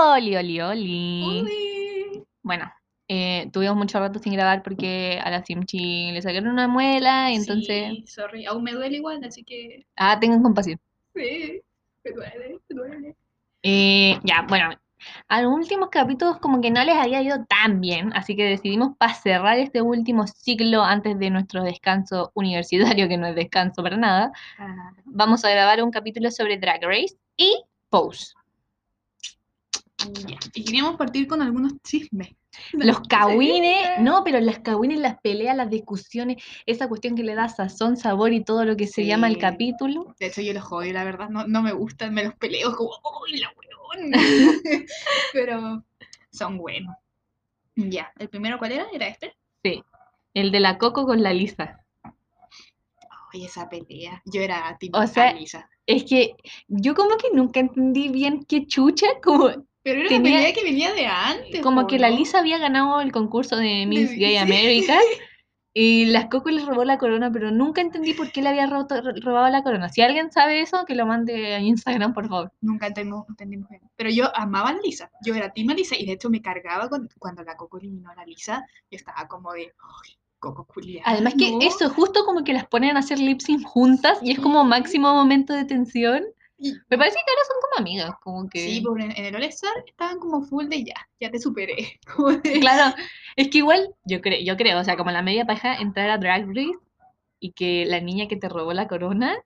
Oli, oli, oli. Bueno, eh, tuvimos mucho rato sin grabar porque a la Simchi le sacaron una muela y entonces... Sí, sorry, aún me duele igual, así que Ah, tengan compasión. sí, me duele, me duele. Eh, ya, bueno, a los últimos capítulos como que no les había ido tan bien, así que decidimos para cerrar este último ciclo antes de nuestro descanso universitario, que no es descanso para nada, Ah, vamos a grabar un capítulo sobre Drag Race y Pose. Ya. Y queríamos partir con algunos chismes. Los kawines, no, pero las kawines, las peleas, las discusiones, esa cuestión que le da sazón, sabor y todo lo que se llama el capítulo. De hecho, yo los odio, la verdad, no, no me gustan, me los peleo como, ¡uy, la weón! Pero son buenos. Ya, ¿el primero cuál era? ¿Era este? Sí, el de la Coco con la Lisa. Oye, esa pelea. Yo era tipo O sea, Alisa. Es que yo como que nunca entendí bien qué chucha, como, Pero era tenía- una pelea que venía de antes. como que la. Lisa había ganado el concurso de Miss Gay. America y las Coco les robó la corona, pero nunca entendí por qué le había roto- robado la corona. Si alguien sabe eso, que lo mande a Instagram, por favor. Nunca entendimos bien. Pero yo amaba a la Lisa. Yo era Team Lisa y de hecho me cargaba con- cuando la Coco eliminó a la Lisa. Yo estaba como de, ¡ay, Coco culiada! Además que ¿no?". eso, justo como que las ponen a hacer lip sync juntas y es como máximo momento de tensión. Y- Me parece que ahora son como amigas, como que... Sí, porque en, en el All Star estaban como full de ya, ya te superé. De, Claro, es que igual, yo creo, yo creo, o sea, como la media paja entrar a Drag Race y que la niña que te robó la corona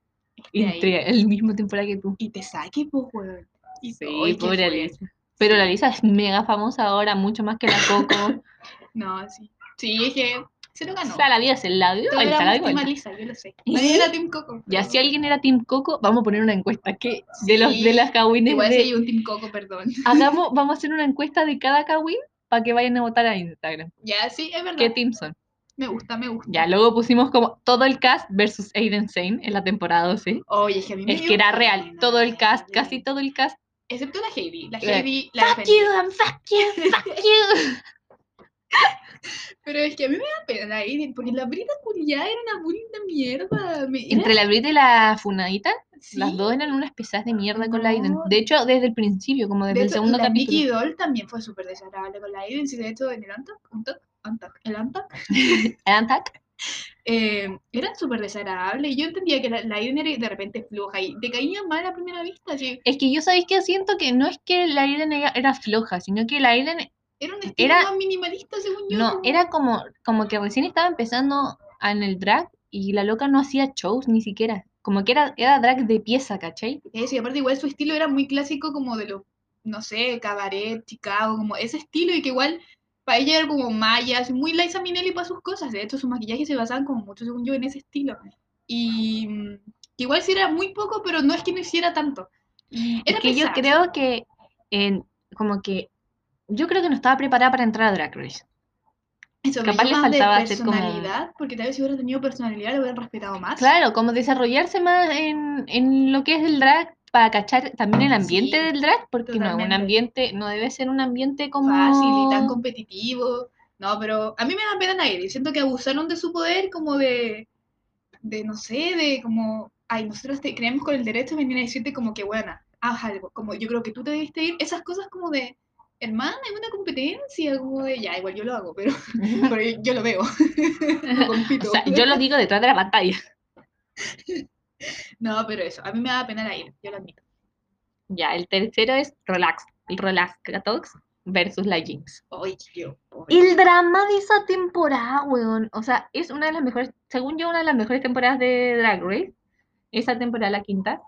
entre el mismo temporada que tú. Y te saque, pues, weón. Y Sí, ay, pobre. Alisa. Pero la Lisa es mega famosa ahora, mucho más que la Coco. No, sí. Sí, es que se lo ganó. O sea, la vida se la dio, se la dio. Alisa, yo lo sé. Nadie era Team Coco. Ya si alguien era Team Coco, vamos a poner una encuesta. que De los Sí, de las kawines Igual de- si hay un Team Coco, perdón. Hagamos, vamos a hacer una encuesta de cada kawin para que vayan a votar a Instagram. Ya, sí, es verdad. ¿Qué team son? Me gusta, me gusta. Ya, luego pusimos como todo el cast versus Aiden Sane en la temporada 12. Oye, es que a mí me Es que era real, pena, todo el cast, casi todo el cast. Excepto la Heidi. La Eh, Heidi la Fuck you, and fuck you, fuck you. Pero es que a mí me da pena la Heidi, porque la Brita culiada era una de mierda. Me, Entre la Brit y la Funadita, sí. las dos eran unas pesadas de mierda con la Aiden. No. De hecho, desde el principio, como desde De el hecho, segundo la capítulo. Doll también fue súper desagradable con la Aiden. Sí, de hecho, en el Antac, Antac, Antac, el Antac, Antac. eh, eran súper desagradables. Yo entendía que la, la Aiden era de repente floja y te caía mal a primera vista. Así, Es que yo sabéis que siento que no es que la Aiden era, floja, sino que la Aiden era un estilo Era- más minimalista, según yo. no, era como, como que recién estaba empezando en el drag y la loca no hacía shows ni siquiera. Como que era, era drag de pieza, ¿cachai? Eso, y aparte igual su estilo era muy clásico como de los, no sé, cabaret, Chicago, como ese estilo y que igual para ella era como mayas, muy Liza Minnelli para sus cosas, de hecho sus maquillajes se basaban como mucho, según yo, en ese estilo. Y mm, que igual sí era muy poco, pero no es que no hiciera tanto. Es que yo creo que, en, como que, yo creo que no estaba preparada para entrar a Drag Race. Eso, capaz le de faltaba como- personalidad, porque tal vez si hubiera tenido personalidad lo hubieran respetado más. Claro, como desarrollarse más en, en lo que es el drag para cachar también el ambiente Sí, del drag, porque no es un totalmente. ambiente, no debe ser un ambiente como fácil y tan competitivo. No, pero a mí me da pena Nairi. Siento que abusaron de su poder como de, de no sé, de como, ay, nosotros te creemos con el derecho de venir a decirte como que, buena, haz algo, como yo creo que tú te debiste ir. Esas cosas como de, hermana, es una competencia, como de, ya, igual yo lo hago, pero, pero yo, lo veo. no compito. O sea, yo lo digo detrás de la pantalla. No, pero eso, a mí me da pena Nairi, yo lo admito. Ya, el tercero es Relax, el Relax Talks versus la Jinx. El drama de esa temporada, weón. O sea, es una de las mejores, según yo, una de las mejores temporadas de Drag Race. Esa temporada, la quinta.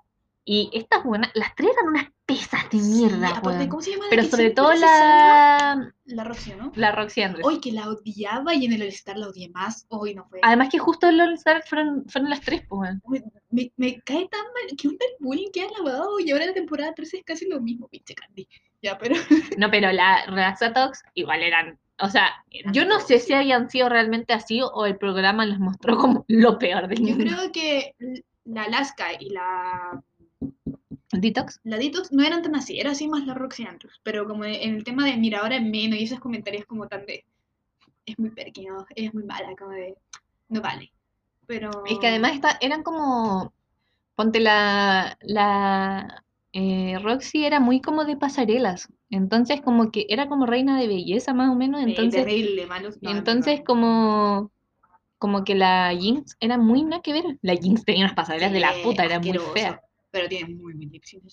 Y estas buenas, las tres eran unas pesas de Sí, mierda, aparte, weón. ¿cómo se llama la Pero que sobre todo la, La Roxy, ¿no? la Roxy Andrews. Hoy que la odiaba y en el All-Star la odié más. Hoy no fue. Además que justo en All Star fueron, fueron las tres, pues. Me, me, me cae tan mal. ¿Qué onda el bullying que ha lavado? Y ahora la temporada 13 es casi lo mismo, pinche Candy. Ya, pero. No, pero la Talks igual eran. O sea, yo no sé si hayan sido realmente así o el programa les mostró como lo peor del Yo mundo. creo que la Alaska y la, Detox. la Detox no eran tan así. Era así más la Roxy Andrews. Pero como en el tema de mira, ahora es menos y esos comentarios como tan de. Es muy pequeño, es muy mala, como de. No vale. Pero. Es que además esta- eran como. Ponte la. la eh, Roxy era muy como de pasarelas. Entonces, como que era como reina de belleza, más o menos. Eh, Entonces, terrible, malos. no, no, entonces no. como, como que la Jinx era muy nada que ver. La Jinx tenía unas pasarelas de la puta, era muy fea. Pero tiene muy buen lip sync.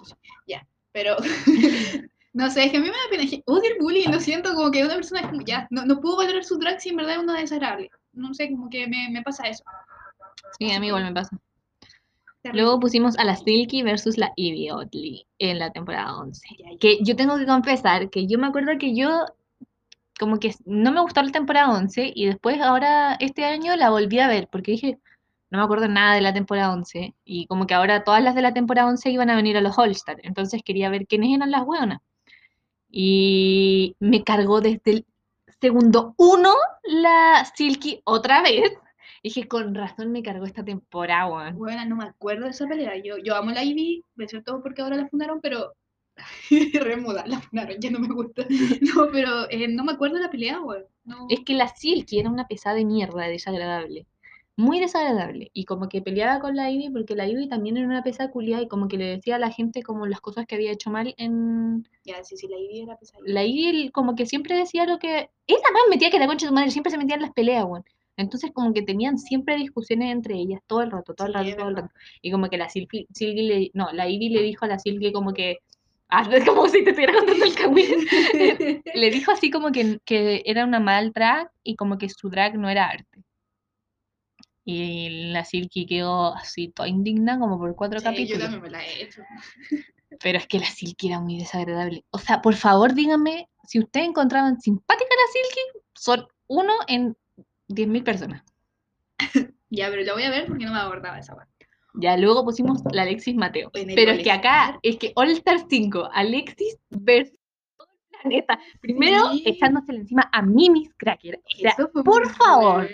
Ya, pero. no sé, es que a mí me da pena. Odio el bullying, lo siento, como que una persona es como ya. No, no puedo valorar su drag si en verdad es una desagradable. No sé, como que me, me pasa eso. Sí, a mí igual me pasa. Luego pusimos a la Silky versus la Oddly en la temporada 11. Ya, ya. Que yo tengo que confesar que yo me acuerdo que yo como que no me gustó la temporada 11 y después ahora este año la volví a ver porque dije, no me acuerdo nada de la temporada 11 y como que ahora todas las de la temporada 11 iban a venir a los All-Star, entonces quería ver quiénes eran las hueonas. Y me cargó desde el segundo uno la Silky otra vez. Dije, con razón me cargó esta temporada, weón. Bueno, no me acuerdo de esa pelea. Yo, yo amo la Ivy, de cierto porque ahora la fundaron, pero. Remuda, la fundaron, ya no me gusta. No, pero eh, no me acuerdo de la pelea, weón. No. Es que la Silky era una pesada de mierda, desagradable. Muy desagradable. Y como que peleaba con la Ivy porque la Ivy también era una pesada culiada y como que le decía a la gente como las cosas que había hecho mal en... Ya, sí, sí, la Ivy era pesada. La Ivy como que siempre decía lo que... Ella más metía que la concha de su madre, siempre se metía en las peleas, weón. Entonces como que tenían siempre discusiones entre ellas todo el rato, todo el rato, todo el rato. Y como que la Silky, Silky le... No, la Ivy le dijo a la Silky como que... Ah, es como si te estuviera contando el cagüín. le dijo así como que, que era una mal drag y como que su drag no era arte. Y la Silky quedó así toda indigna como por cuatro Sí, yo capítulos. también me la he hecho. Pero es que la Silky era muy desagradable. O sea, por favor díganme, si ustedes encontraban simpática a la Silky, son uno en 10.000 personas. Ya, pero la voy a ver porque no me acordaba esa weón. Ya luego pusimos la Alexis Mateo. Pero es que acá, es que All Star 5, Alexis versus todo el planeta. Primero, Sí. echándosele encima a Mimis Cracker. O sea, por favor.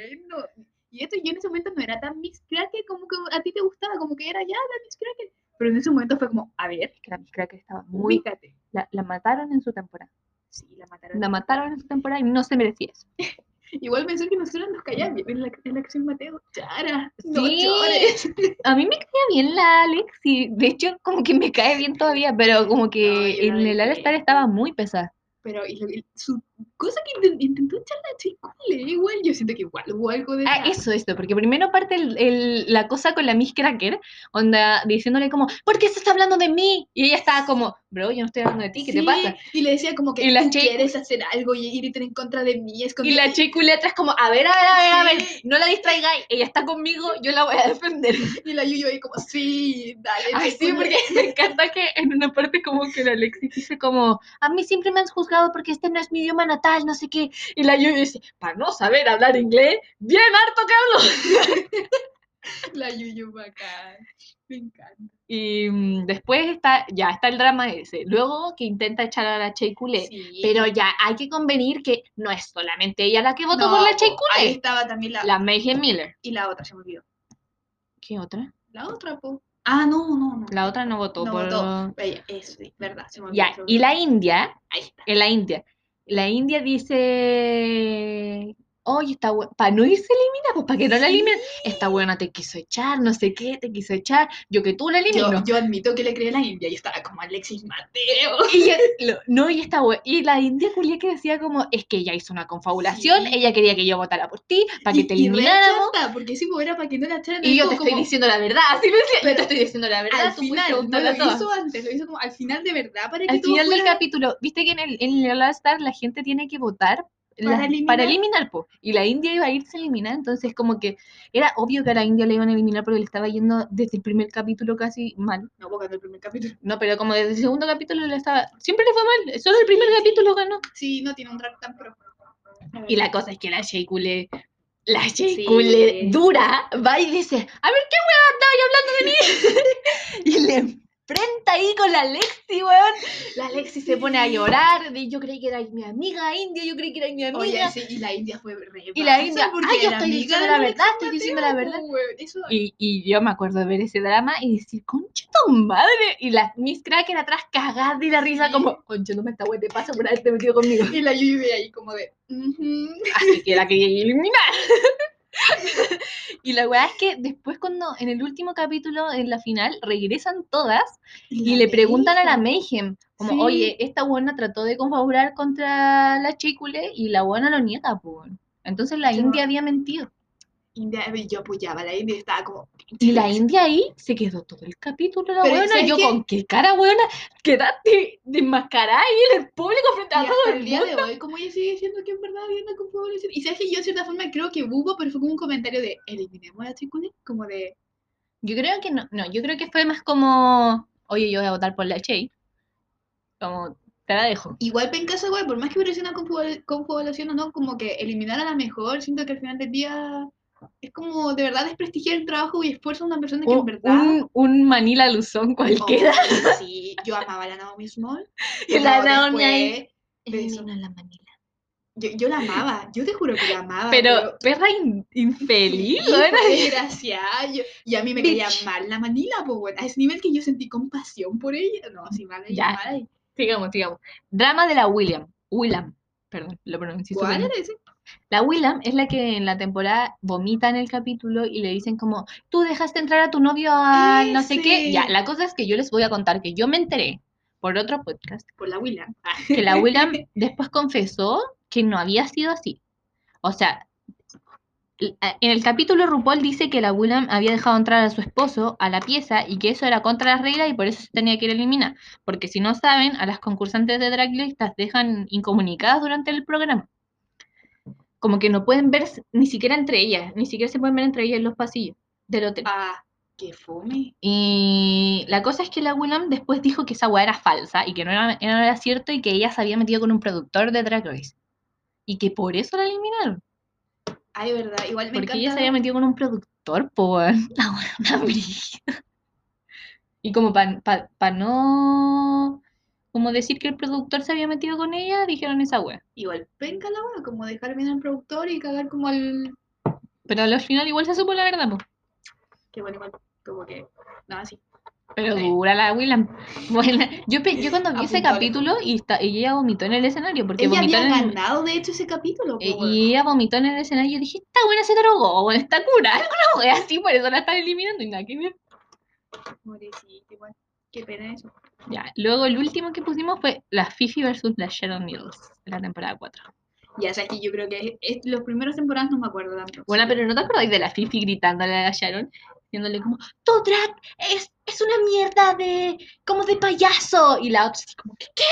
Y esto yo en ese momento no era tan Miss Cracker como que a ti te gustaba, como que era ya la Miss Cracker. Pero en ese momento fue como, a ver, que la Miss Cracker estaba muy... ubícate. La, la mataron en su temporada. Sí, la mataron. La mataron en su temporada y no se merecía eso. Igual pensé que nosotros nos bien en la, en la acción Mateo. Chara, no Sí. llores. A mí me caía bien la Alex y de hecho como que me cae bien todavía, pero como que en el All Star estaba muy pesada. Pero y su cosa que intent- intentó echar la chica, igual yo siento que igual hubo algo de. Ah, eso, esto, porque primero parte el- el- la cosa con la Miss Cracker, onda, diciéndole como, ¿por qué se está hablando de mí? Y ella estaba como, bro, yo no estoy hablando de ti, ¿qué te Sí, pasa? Y le decía como que Y la tú quieres hacer algo y irte en contra de mí. Es Y la chica atrás como, a ver, a ver, a ver, a ver, Sí. no la distraigáis, ella está conmigo, yo la voy a defender. Y la Yuyo ahí como, sí, dale. Ay, sí, chicule". porque me encanta que en una parte como que la Alexis dice como, a mí siempre me han juzgado porque este no es mi idioma natal, no sé qué. Y la Yuyu dice, para no saber hablar inglés, bien harto que hablo. La Yuyu bacán. Me encanta. Y mm, después está, ya está el drama ese. Luego que intenta echar a la Che Culé. Sí. Pero ya hay que convenir que no es solamente ella la que votó No, por la Che po, Ahí estaba también la, La Mayhem Miller. Y la otra, se me olvidó. ¿Qué otra? La otra, po. Ah, no, no, no. La otra no votó No por... votó. Eso, sí, verdad, se me olvidó. Ya, se me y la India, Ahí está. en la India. La India dice, oye, está buena, para no irse eliminada, pues para que no la eliminen, esta buena te quiso echar, no sé qué, te quiso echar, yo que tú la elimino. Yo, yo admito que le creí a la India. Yo estaba como Alexis Mateo. Y lo- no, y esta we- y la India Julia que decía como, es que ella hizo una confabulación, Sí. ella quería que yo votara por ti, para que Y- te y elimináramos, chata, porque si era para que no la echaran. y yo como- te estoy diciendo la verdad, así me decía, yo Pero te estoy diciendo la verdad, Al tú final, no lo todas". hizo antes, lo hizo como al final de verdad para que Al final del capítulo, viste que en el, en el All Star la gente tiene que votar Para la- eliminar. para eliminar, po. y la India iba a irse eliminada, entonces como que era obvio que a la India le iban a eliminar porque le estaba yendo desde el primer capítulo casi mal. No, porque en el primer capítulo. No, pero como desde el segundo capítulo le estaba, siempre le fue mal, solo el primer Sí, capítulo ganó. Sí, no tiene un drag tan pro. Y la cosa es que la Sheikule, la Sí. Sheikule dura, va y dice, a ver, ¿qué weón estabas hablando de mí? y le enfrenta ahí con la Alexi, weón. La Alexi se pone a llorar, de yo creí que era mi amiga India, yo creí que era mi amiga. Oye, sí, y la India fue re Y la India, "Ay, yo estoy diciendo la verdad, estoy diciendo la verdad". Y, y yo me acuerdo de ver ese drama y decir, concha tu madre. Y la Miss Cracker atrás cagada de la risa, como, concha, no me está wey, te pasa por haberte metido conmigo. y la Yuyu ahí como de. "Ujú". Así que la quería eliminar. y la weá es que después cuando en el último capítulo, en la final, regresan todas y le preguntan a la Mayhem. Mayhem, como, Sí. oye, esta buena trató de confabular contra la Chicule y la buena lo niega, pues. Entonces la Yo- India había mentido. India, yo apoyaba a la India, estaba como. Y la India ahí se quedó todo el capítulo, la buena. ¿sabes Yo qué? con qué cara, buena, quedaste desmascarada ahí en el público frente Y a todo hasta el el día mundo. de hoy, como ella sigue diciendo que en verdad una confabulación. Y sabes que yo, de cierta forma, creo que hubo, pero fue como un comentario de eliminemos a la Chicule, como de. Yo creo que no, no, yo creo que fue más como, oye, yo voy a votar por la Che. Como, te la dejo. Igual penca esa wea, por más que hubiera sido una confabula- confabulación o no, como que eliminar a la mejor, siento que al final del día es como de verdad desprestigiar el trabajo y esfuerzo de una persona que en Un, verdad. un, un Manila Luzón Oh, cualquiera. sí, yo amaba a la Naomi Small. Y la Naomi ahí. la Manila. Yo, yo la amaba, yo te juro que la amaba. Pero, perra in- infeliz, Sí, buena. fue desgraciada. Yo- y a mí me caía mal la Manila, pues bueno, a ese nivel que yo sentí compasión por ella. No, así mal, Ya. mal. Sigamos, sigamos. Drama de la William. William. Perdón, lo pronuncié ¿Cuál era ese? La Willam es la que en la temporada vomita en el capítulo y le dicen como, tú dejaste entrar a tu novio a no sé qué. Ya, la cosa es que yo les voy a contar que yo me enteré por otro podcast Por la William. Ah. que la Willam después confesó que no había sido así. O sea, en el capítulo RuPaul dice que la Willam había dejado entrar a su esposo a la pieza y que eso era contra las reglas y por eso se tenía que ir a eliminar. Porque si no saben, a las concursantes de Drag Race las dejan incomunicadas durante el programa. Como que no pueden ver ni siquiera entre ellas, ni siquiera se pueden ver entre ellas en los pasillos del hotel. Ah, qué fome. Y la cosa es que la Willam después dijo que esa weá era falsa y que no era, no era cierto y que ella se había metido con un productor de Drag Race. Y que por eso la eliminaron. Ay, verdad, igual me Porque encanta. ella se había metido con un productor, por la brígida. Y como para no como decir que el productor se había metido con ella, dijeron esa weá. Igual penca la wea, como dejar bien al productor y cagar como al. Pero al final igual se supo la verdad, po. Qué bueno, igual. Como que. No, así. Pero Sí. dura la Willam. Bueno, yo, yo cuando vi ese capítulo y, está, y ella vomitó en el escenario, porque Ella vomitó había en el, ganado, de hecho, ese capítulo. Eh, y ella vomitó en el escenario y dije, esta buena se drogó, bueno, está curada, wea así, por eso la están eliminando y nada que ver. Igual. Qué pena eso. Ya, luego el último que pusimos fue la Fifi versus la Sharon Needles, la temporada 4. Ya, sabes que yo creo que es, es- los primeros temporadas no me acuerdo tanto. Bueno, pero ¿no te acordáis de la Fifi gritándole a la Sharon? Diciéndole como, tu drag es, es una mierda de, como de payaso. Y la otra así como, ¿qué?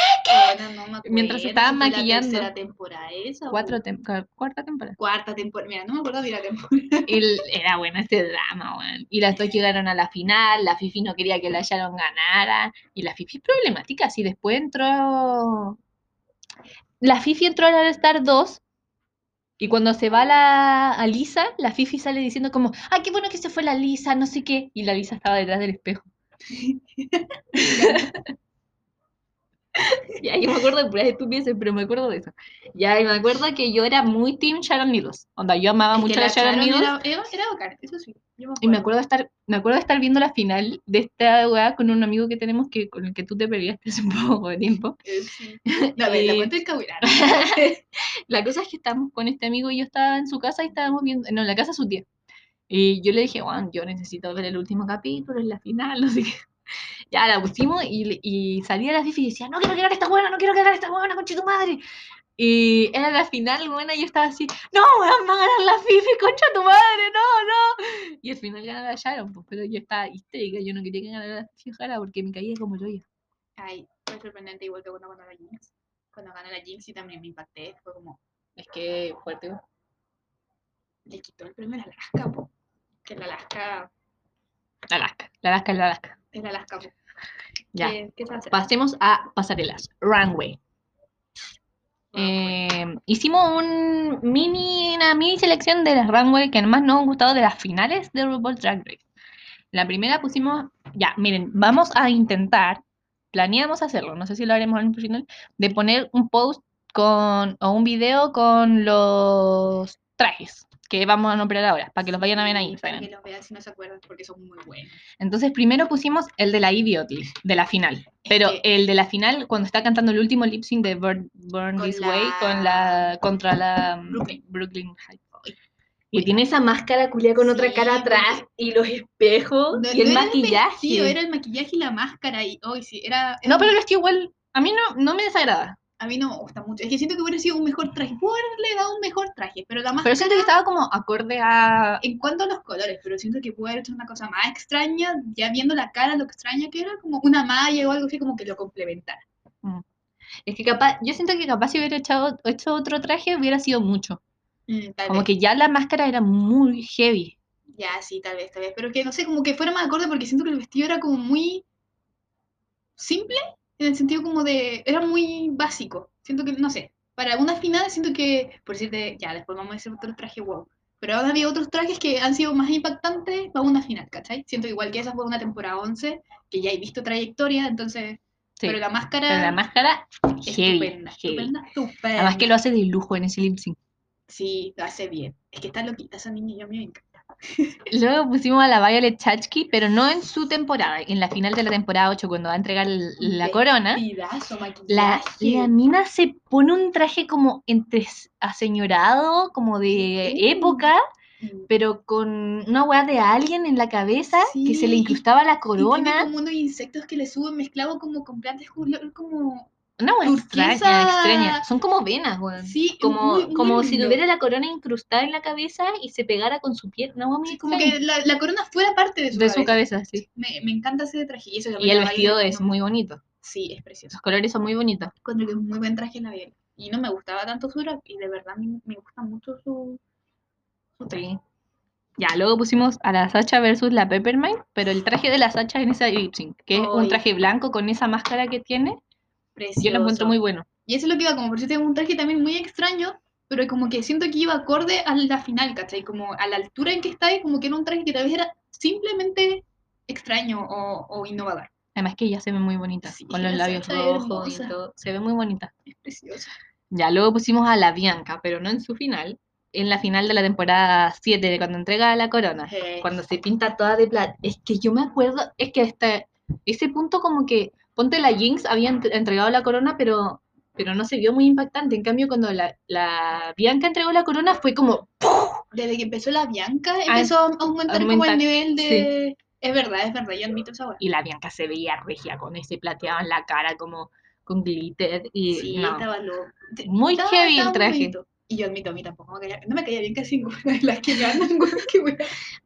Bueno, no me acuerdo. Mientras fue maquillando. La tercera temporada esa. Cuatro tem- cu- cuarta temporada. Cuarta temporada. Mira, no me acuerdo de la temporada. El- era bueno ese drama, weón. Y las dos llegaron a la final, la Fifi no quería que la Sharon ganara. Y la Fifi es problemática, si después entró... La Fifi entró al Star 2 y cuando se va la a Lisa, la Fifi sale diciendo como, ay, qué bueno que se fue la Lisa, no sé qué. Y la Lisa estaba detrás del espejo. Ya, yo me acuerdo de puras estupideces, pero me acuerdo de eso. Ya, y me acuerdo que yo era muy Team Sharon Needles. Onda, yo amaba Es mucho a Sharon Sharon Needles. era, era, eso sí. Yo me Y me acuerdo. de estar, me acuerdo de estar viendo la final de esta weá con un amigo que tenemos que, con el que tú te peleaste hace un poco de tiempo. Eh, sí. No, ver, la. La cosa es que estábamos con este amigo y yo estaba en su casa y estábamos viendo, no, en la casa de su tía. Y yo le dije, Juan, yo necesito ver el último capítulo, en la final, no sé qué. Ya la pusimos y, y salía la Fifi y decía, no quiero quedar esta buena, no quiero quedar esta buena, concha tu madre. Y era la final, buena, y yo estaba así, no, weón, va a ganar la Fifi, concha tu madre, no, no. Y al final ganaba la Sharon, pues, pero yo estaba histérica, yo no quería que ganara la Fifi Jara porque me caía como hoyo. Ay, fue sorprendente igual que cuando ganó la Jinx. Cuando ganó la Jinx y también me impacté. Fue como, Es que fuerte. le quitó el premio a la Alaska, po. Que la Alaska La Alaska, la Alaska es la Alaska. Alaska. Ya. Pasemos a pasarelas. Runway. Eh, hicimos un mini, una mini selección de las runway que más nos han gustado de las finales de RuPaul's Drag Race. La primera pusimos, ya, miren, vamos a intentar, planeamos hacerlo, no sé si lo haremos en el final, de poner un post con, o un video con los trajes que vamos a nombrar ahora, para que los vayan a ver ahí. Sí, Para Instagram. que los vean si no se acuerdan, porque son muy buenos. Entonces, primero pusimos el de la Idiotly, de la final. Pero que- el de la final, cuando está cantando el último lip sync de Burn, Burn This la- Way con la, contra la mm, Brooklyn. Brooklyn Hype. Y tiene esa máscara culia con otra Sí, cara atrás y los espejos No, y el no maquillaje. vestido, era el maquillaje y la máscara. Y hoy sí, era, era No, pero el vestido igual, a mí no, no me desagrada. A mí no me gusta mucho. Es que siento que hubiera sido un mejor traje. Puedo haberle dado un mejor traje, pero la máscara. Pero siento que estaba como acorde a... En cuanto a los colores, pero siento que pudo haber hecho una cosa más extraña, ya viendo la cara, lo extraña que era, como una malla o algo así, como que lo complementara. Es que capaz, yo siento que capaz si hubiera echado, hecho otro traje hubiera sido mucho. Mm, Como vez. que ya la máscara era muy heavy. Ya, sí, tal vez, tal vez. Pero que no sé, como que fuera más acorde porque siento que el vestido era como muy simple, en el sentido como de. Era muy básico. Siento que, no sé, para una final siento que, por decirte, ya, después vamos a hacer otro traje wow. Pero ahora había otros trajes que han sido más impactantes para una final, ¿cachai? Siento igual que esa fue una temporada 11, que ya he visto trayectoria, entonces. Sí. Pero la máscara. Pero la máscara, heavy, estupenda, heavy. estupenda, estupenda. Además que lo hace de lujo en ese lip sync. Sí, lo hace bien. Es que está loquita esa niña, yo me encanta. Luego pusimos a la Violet Chachki, pero no en su temporada, en la final de la temporada 8, cuando va a entregar la corona. Vestidazo, La, la mina se pone un traje como entre aseñorado, como de Sí. época, pero con una weá de alien en la cabeza que se le incrustaba la Y tiene corona. como unos insectos que le suben mezclado como con plantas como Una weá extraña, extraña. Son como venas, weón. sí, Como, muy, muy como si tuviera la corona incrustada en la cabeza y se pegara con su piel. Muy Sí, como que la, la corona fuera parte de su De cabeza. su cabeza, sí. Me, me encanta ese traje y eso Y el vestido es muy bonito. sí es precioso Los colores son muy bonitos. encuentro que es muy buen traje la Biel y no me gustaba tanto su drag y de verdad me, me gusta mucho su, su traje Sí. Ya, luego pusimos a la Sacha versus la Peppermint, pero el traje de la Sacha en esa lip sync, que es un traje blanco con esa máscara que tiene, precioso yo lo encuentro muy bueno. Y eso es lo que iba, como por si tengo un traje también muy extraño, pero como que siento que iba acorde a la final, ¿cachai? Como a la altura en que está y como que era un traje que tal vez era simplemente extraño o, o innovador. Además que ella se ve muy bonita, Sí, con los la labios rojos y todo. Se ve muy bonita. Es precioso. Ya, luego pusimos a la Bianca, pero no en su final, en la final de la temporada 7, de cuando entrega la corona, Eh, cuando se pinta toda de plata. Es que yo me acuerdo, es que hasta ese punto como que, ponte la Jinx había ent- entregado la corona, pero, pero no se vio muy impactante. En cambio, cuando la, la Bianca entregó la corona fue como, Desde que empezó la Bianca Ah, empezó a aumentar, como el nivel de... Es verdad, es verdad, yo admito esa hueá. y la Bianca se veía regia con ese plateado en la cara, como con glitter, y Sí, no. estaba loco. Muy Estaba- heavy el estaba traje. bonito. Y yo admito, a mí tampoco me caía, no me caía bien casi ninguna de las que ganan, güey, wea.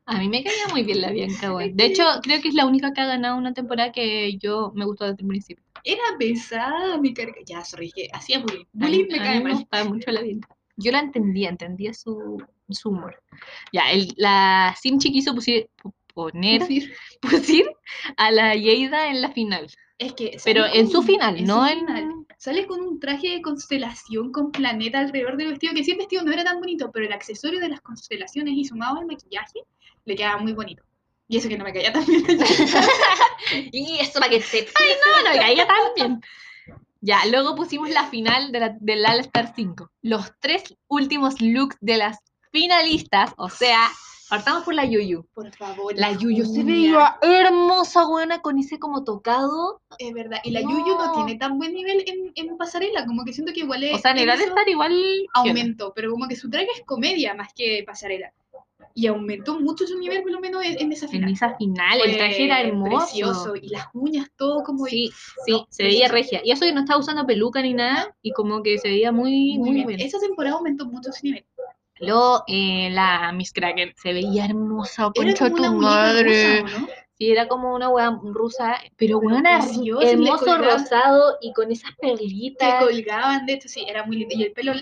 A mí me caía muy bien la Bianca, weón. De hecho, creo que es la única que ha ganado una temporada que yo me gustó desde el principio. Era pesada mi carga. Ya, sorry, que hacía bullying. Bullying me cae me mal. mucho la Bianca. Yo la entendía, entendía su, su humor. Ya, el, la Simchi quiso pusi- pu- poner, pusir a la Yeida en la final. Es que Pero en su final, en no su en... Sale con un traje de constelación con planeta alrededor del vestido, que sí el vestido no era tan bonito, pero el accesorio de las constelaciones y sumado al maquillaje le quedaba muy bonito. Y eso que no me caía tan bien. Y eso para que sepa. Ay, no, no, caía tan bien. Ya, luego pusimos la final la, del All Star 5. Los tres últimos looks de las finalistas, o sea, partamos por la Yuyu. Por favor. La Yuyu se veía hermosa, buena, con ese como tocado. Es verdad. Y la Yuyu no No. tiene tan buen nivel en, en pasarela, como que siento que igual es. O sea, en el All eso Star igual. aumentó, pero como que su traje es comedia más que pasarela. Y aumentó mucho su nivel, por lo menos en, en esa En final. esa final, el traje era Fue hermoso. Precioso. Y las uñas, todo como. Sí, sí, No, se veía regia. Y eso que no estaba usando peluca ni nada, y como que se veía muy, muy muy, bien. Esa temporada aumentó mucho su nivel. Luego, eh, la Miss Cracker se veía hermosa, Era concha tu madre. rusa, ¿o ¿no? Sí, era como una weá rusa, pero le hermoso rosado y con esas Que perlitas. colgaban, de hecho, sí, era muy lindo. Y el pelo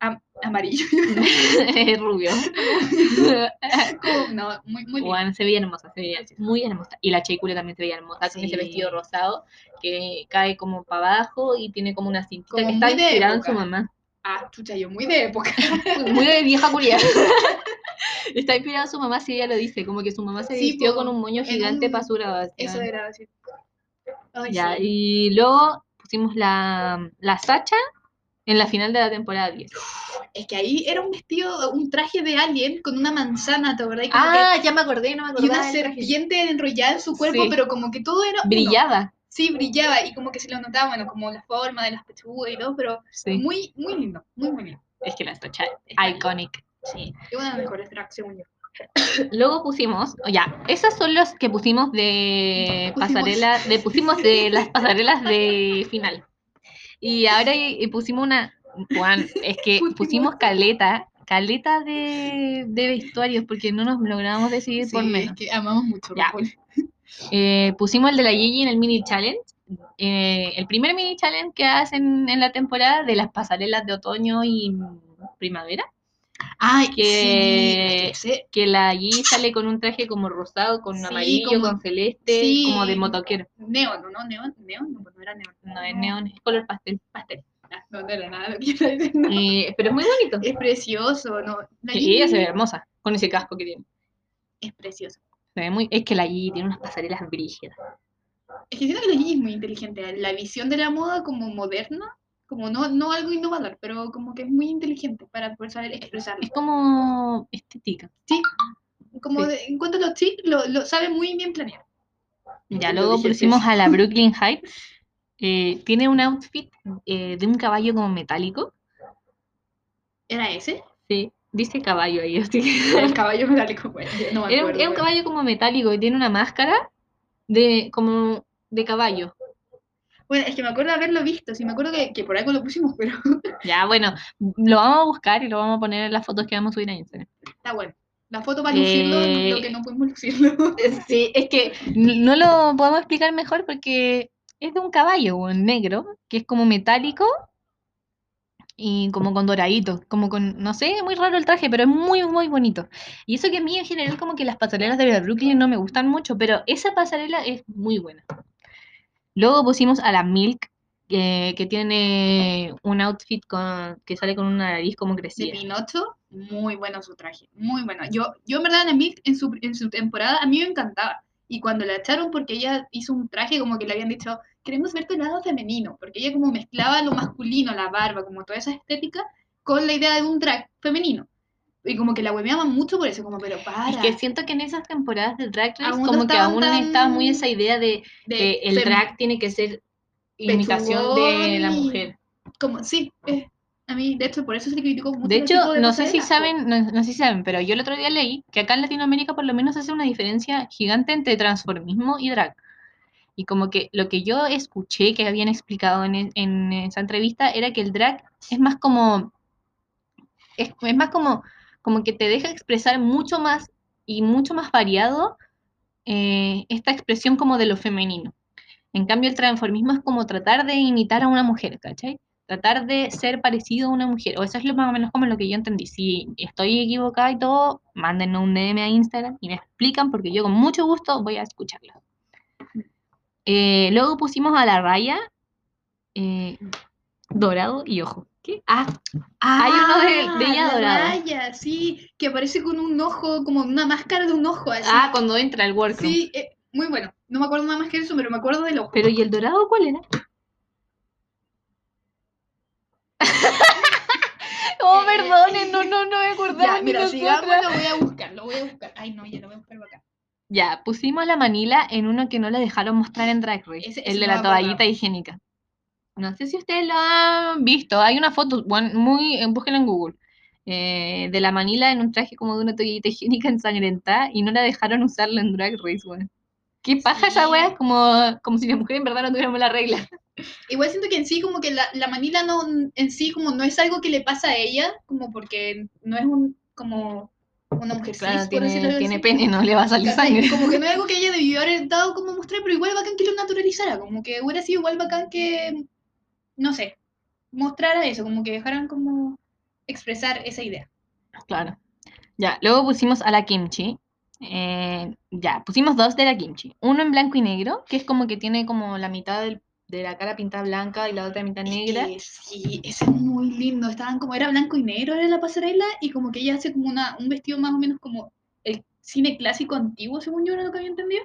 am- amarillo. rubio. como, no, muy, muy lindo. Se veía hermosa, se veía muy hermosa. Y la Cheicule también se veía hermosa con ese vestido rosado que cae como para abajo y tiene como una cintita Como que está inspirada en su mamá. Ah, chucha, yo muy de época. Muy de vieja culia. está inspirada su mamá, si ella lo dice, como que su mamá se Sí, vistió po, con un moño gigante un- para su grabación. Eso era así. Ay, Ya, sí. y luego pusimos la, la Sacha en la final de la temporada 10. Es que ahí era un vestido, un traje de alien con una manzana, ¿te acordás? Y que- Ah, ya me acordé, no me y acordaba. una del traje. serpiente enrollada en su cuerpo, Sí. pero como que todo era. Brillaba. Sí, brillaba y como que se lo notaba, bueno, como la forma de las pechugas y todo, pero Sí. muy, muy lindo, muy muy lindo. Es que la Está iconic. Sí, es una de las mejores tracks, según yo. Luego pusimos, ya, esos son los que pusimos de Pusimos. pasarela, de pusimos de las pasarelas de final. Y ahora y- y pusimos una, Juan, es que Pusimos. caleta, caleta de, de vestuarios porque no nos logramos decidir por Sí, menos. es que amamos mucho Ya. Eh, pusimos el de la Gigi en el mini challenge. eh, el primer mini challenge que hacen en la temporada de las pasarelas de otoño y primavera. Ay, Que- sí, sí, Que la Gigi sale con un traje como rosado, con Sí, amarillo, como- con celeste, como de motoquero. Neón, ¿no? Neón, neón, no, no era neón. No es neón, es color pastel. pastel. Ah, No, no era nada no. Eh, pero es muy bonito. Es precioso, ¿no? La Y Gigi ella se ve hermosa con ese casco que tiene. Es precioso. Se ve muy, es que la Gigi tiene unas pasarelas brígidas. Es que siento que la Gigi es muy inteligente. La visión de la moda como moderna, como no, no algo innovador, pero como que es muy inteligente para poder saber expresarlo. Es como estética. Sí, como Sí. de- en cuanto a los chicos, lo, lo sabe muy bien planear. Ya luego pusimos a la Brooklyn Heights. Eh, tiene un outfit eh, de un caballo como metálico. ¿Era ese? Sí, dice caballo ahí. así que- El caballo metálico, bueno, no me acuerdo. era un caballo como metálico y tiene una máscara de como de caballo. Bueno, es que me acuerdo de haberlo visto, sí me acuerdo que, que por algo lo pusimos, pero Ya, bueno, lo vamos a buscar y lo vamos a poner en las fotos que vamos a subir a Instagram. está bueno. La foto para lucirlo, Eh, lo que no pudimos lucirlo. Sí, es que no lo podemos explicar mejor porque es de un caballo negro, que es como metálico y como con doradito, como con, no sé, es muy raro el traje, pero es muy, muy bonito. Y eso que a mí en general como que las pasarelas de la Brooklyn no me gustan mucho, pero esa pasarela es muy buena. Luego pusimos a la Milk, que, que tiene un outfit con, que sale con una nariz como de crecida. Pinocho, muy bueno su traje, muy bueno. Yo, yo en verdad, a Milk en su, en su temporada, a mí me encantaba. Y cuando la echaron porque ella hizo un traje como que le habían dicho, queremos ver tu lado femenino, porque ella como mezclaba lo masculino, la barba, como toda esa estética, con la idea de un drag femenino. Y como que la hueveaban mucho por eso, como, pero para. Es que siento que en esas temporadas de Drag Race Aún no como que aún tan- estaba muy esa idea de de que el fem- drag tiene que ser imitación de la mujer. Como, sí, eh, a mí, de heco, por eso se criticó mucho. De hecho, de no sé si saben, no, no sé si saben, pero yo el otro día leí que acá en Latinoamérica por lo menos hace una diferencia gigante entre transformismo y drag. Y como que lo que yo escuché que habían explicado en, e- esa entrevista era que el drag es más como, es, es más como, como que te deja expresar mucho más y mucho más variado eh, esta expresión como de lo femenino. En cambio, el transformismo es como tratar de imitar a una mujer, ¿cachai? Tratar de ser parecido a una mujer. O eso es lo más o menos como lo que yo entendí. Si estoy equivocada y todo, mándenme un DM a Instagram y me explican porque yo con mucho gusto voy a escucharlo. Eh, luego pusimos a la raya eh, dorado y ojo. ¿Qué? Ah, Hay uno de- de ella la dorado. raya, sí, que aparece con un ojo, como una máscara de un ojo, así. ah, cuando entra el workroom. sí, eh, muy bueno. No me acuerdo nada más que eso, pero me acuerdo del ojo. Pero ¿y el dorado cuál era? oh, perdonen, no, no, no me acordaba ya, mira, sigamos, lo voy a buscar, lo voy a buscar. Ay, no, ya lo voy a buscar acá. Ya, pusimos la manila en uno que no le dejaron mostrar en Drag Race, Ese- el ese de la toallita higiénica. No sé si ustedes lo han visto, hay una foto, bueno, muy, eh, búsquenla en Google, eh, de la manila en un traje como de una toallita higiénica ensangrentada y no la dejaron usarla en Drag Race, weón. ¿Qué paja esa weá? Como, como si las mujeres en verdad no tuviéramos la regla. Igual siento que en sí, como que la, la manila no, en sí, como no es algo que le pasa a ella, como porque no es un, como una mujer Claro, por tiene, decirlo tiene pene, no le va a salir sangre. Como que no es algo que ella debió haber dado como mostrar, pero igual bacán que lo naturalizara, como que hubiera sido igual bacán que, no sé, mostrara eso, como que dejaran como expresar esa idea. Claro. Ya, luego pusimos a la kimchi. Eh, ya, pusimos dos de la kimchi. Uno en blanco y negro, que es como que tiene como la mitad del- de la cara pintada blanca y la otra mitad negra. Eh, sí, ese es muy lindo, estaban como, era blanco y negro, era la pasarela, y como que ella hace como una, un vestido más o menos como el cine clásico antiguo, según yo era lo que había entendido.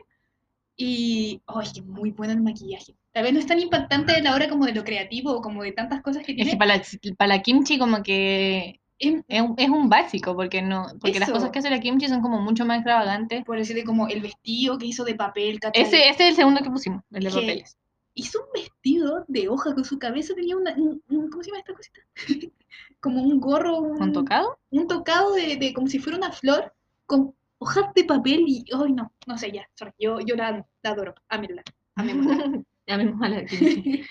Y, ay, que muy bueno el maquillaje. Tal vez no es tan impactante a la hora como de lo creativo o como de tantas cosas que Es tiene. que para la, para la kimchi como que Es- es un, es un básico, porque no, porque las Eso. cosas que hace la kimchi son como mucho más extravagantes. por decirle como el vestido que hizo de papel, ¿cachai? Ese, ese es el segundo que pusimos, el de Que- papeles. Hizo un vestido de hoja con su cabeza, tenía una, un- un- ¿cómo se llama esta cosita? como un gorro, un, ¿Un tocado? un tocado de, de como si fuera una flor con hojas de papel y, ay no, no sé, ya, sorry, yo, yo la, la adoro, amémosla. Llamemos a la Kimchi.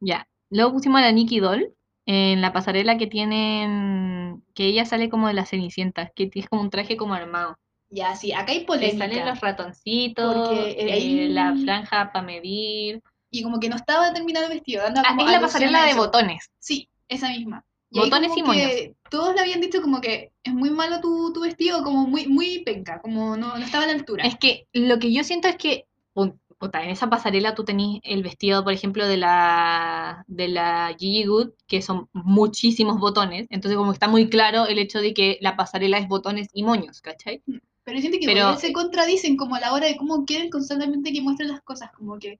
Ya. Luego pusimos a la Nikki Doll en la pasarela que tienen. que ella sale como de la Cenicienta, que es como un traje como armado. ya, sí, acá hay polémica. salen los ratoncitos, Porque, eh, eh, la franja para medir. Y como que no estaba terminado el vestido, dando Ah, es la pasarela de botones. Sí, esa misma. Y Botones y que Todos le habían dicho como que es muy malo tu, tu vestido, como muy, muy penca, como no, no estaba a la altura. Es que lo que yo siento es que, pu- puta, en esa pasarela tú tenés el vestido, por ejemplo, de la, de la Gigi Good, que son muchísimos botones, entonces como que está muy claro el hecho de que la pasarela es botones y moños, ¿cachai? Pero siento que Pero- se contradicen como a la hora de cómo quieren constantemente que muestren las cosas, como que,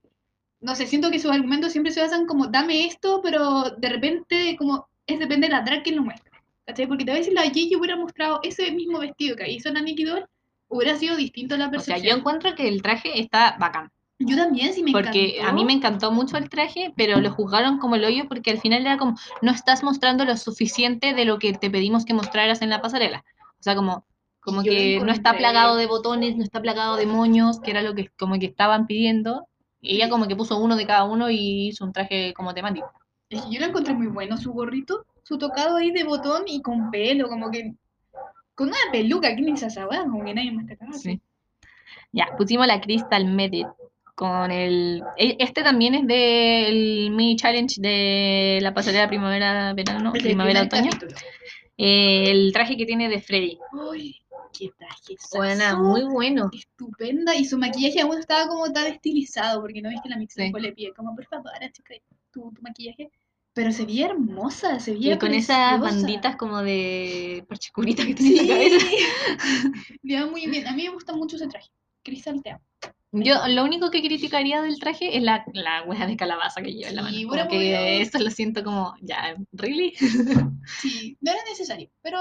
no sé, siento que sus argumentos siempre se basan como, dame esto, pero de repente como, es depende de la drag quien lo muestra, ¿cachai? Porque tal vez si la Gigi hubiera mostrado ese mismo vestido que hizo la Nikki Doll, hubiera sido distinto a la O sea, yo encuentro que el traje está bacán, Yo también, sí me porque encantó. a mí me encantó mucho el traje, pero lo juzgaron como el hoyo porque al final era como, no estás mostrando lo suficiente de lo que te pedimos que mostraras en la pasarela. O sea, como, como yo que no está plagado de botones, no está plagado de moños, que era lo que como que estaban pidiendo. Ella como que puso uno de cada uno y hizo un traje como temático. Es que yo lo encontré muy bueno, su gorrito, su tocado ahí de botón y con pelo, como que. Con una peluca, ¿quién hizo esa weá? Como que nadie más te caga. Sí. Ya, pusimos la Crystal Method con el... e- Este también es del mini challenge de la pasarela primavera-verano, primavera-otoño. Eh, el traje que tiene de Freddy. Uy, qué traje Buena, muy bueno. estupenda. Y su maquillaje aún estaba como tan estilizado, porque no ves que la mix Sí. le pide, como por favor, chica, tu, tu maquillaje. Pero se veía hermosa, se veía Y con esas preciosa. banditas como de parchicurita que tiene en Sí. la cabeza. Le muy bien. A mí me gusta mucho ese traje. Cristal te amo. Yo lo único que criticaría del traje es la, la hueá de calabaza que lleva en la mano. Sí, Como hubiera que podido- eso lo siento como, ya, ¿really? Sí, no era necesario, pero